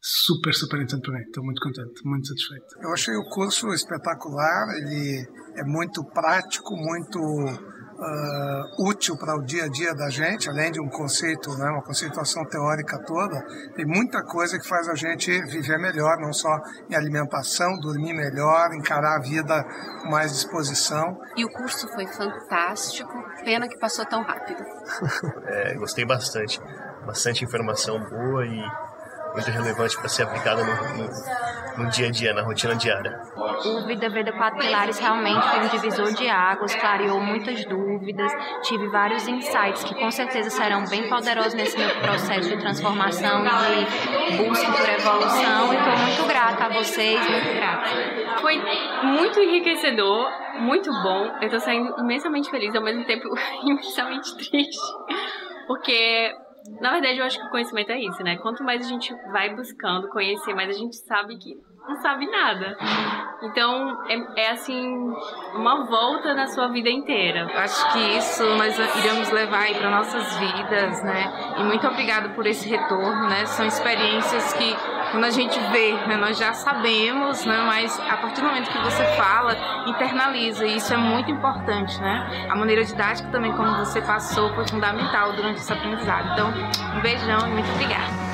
super, super interessante para mim. Estou muito contente, muito satisfeito. Eu achei o curso espetacular, ele é muito prático, muito uh, útil para o dia a dia da gente, além de um conceito, né, uma conceituação teórica toda, tem muita coisa que faz a gente viver melhor, não só em alimentação, dormir melhor, encarar a vida com mais disposição. E o curso foi fantástico, pena que passou tão rápido. [laughs] é, gostei bastante, bastante informação boa e muito relevante para ser aplicada no, no, no, dia a dia, na rotina diária. O Vida Veda Quatro Pilares realmente foi um divisor de águas, clareou muitas dúvidas, tive vários insights que com certeza serão bem poderosos nesse meu processo de transformação e de busca por evolução. E estou muito grata a vocês, muito grata. Foi muito enriquecedor, muito bom. Eu estou saindo imensamente feliz, ao mesmo tempo [laughs] imensamente triste, porque na verdade, eu acho que o conhecimento é isso, né? Quanto mais a gente vai buscando conhecer, mais a gente sabe que não sabe nada. Então, é, é, assim, uma volta na sua vida inteira. Acho que isso nós iremos levar aí para nossas vidas, né? E muito obrigada por esse retorno, né? São experiências que quando a gente vê, né, nós já sabemos, né? Mas a partir do momento que você fala, internaliza, e isso é muito importante, né? A maneira didática também, como você passou, foi fundamental durante esse aprendizado. Então, um beijão e muito obrigada.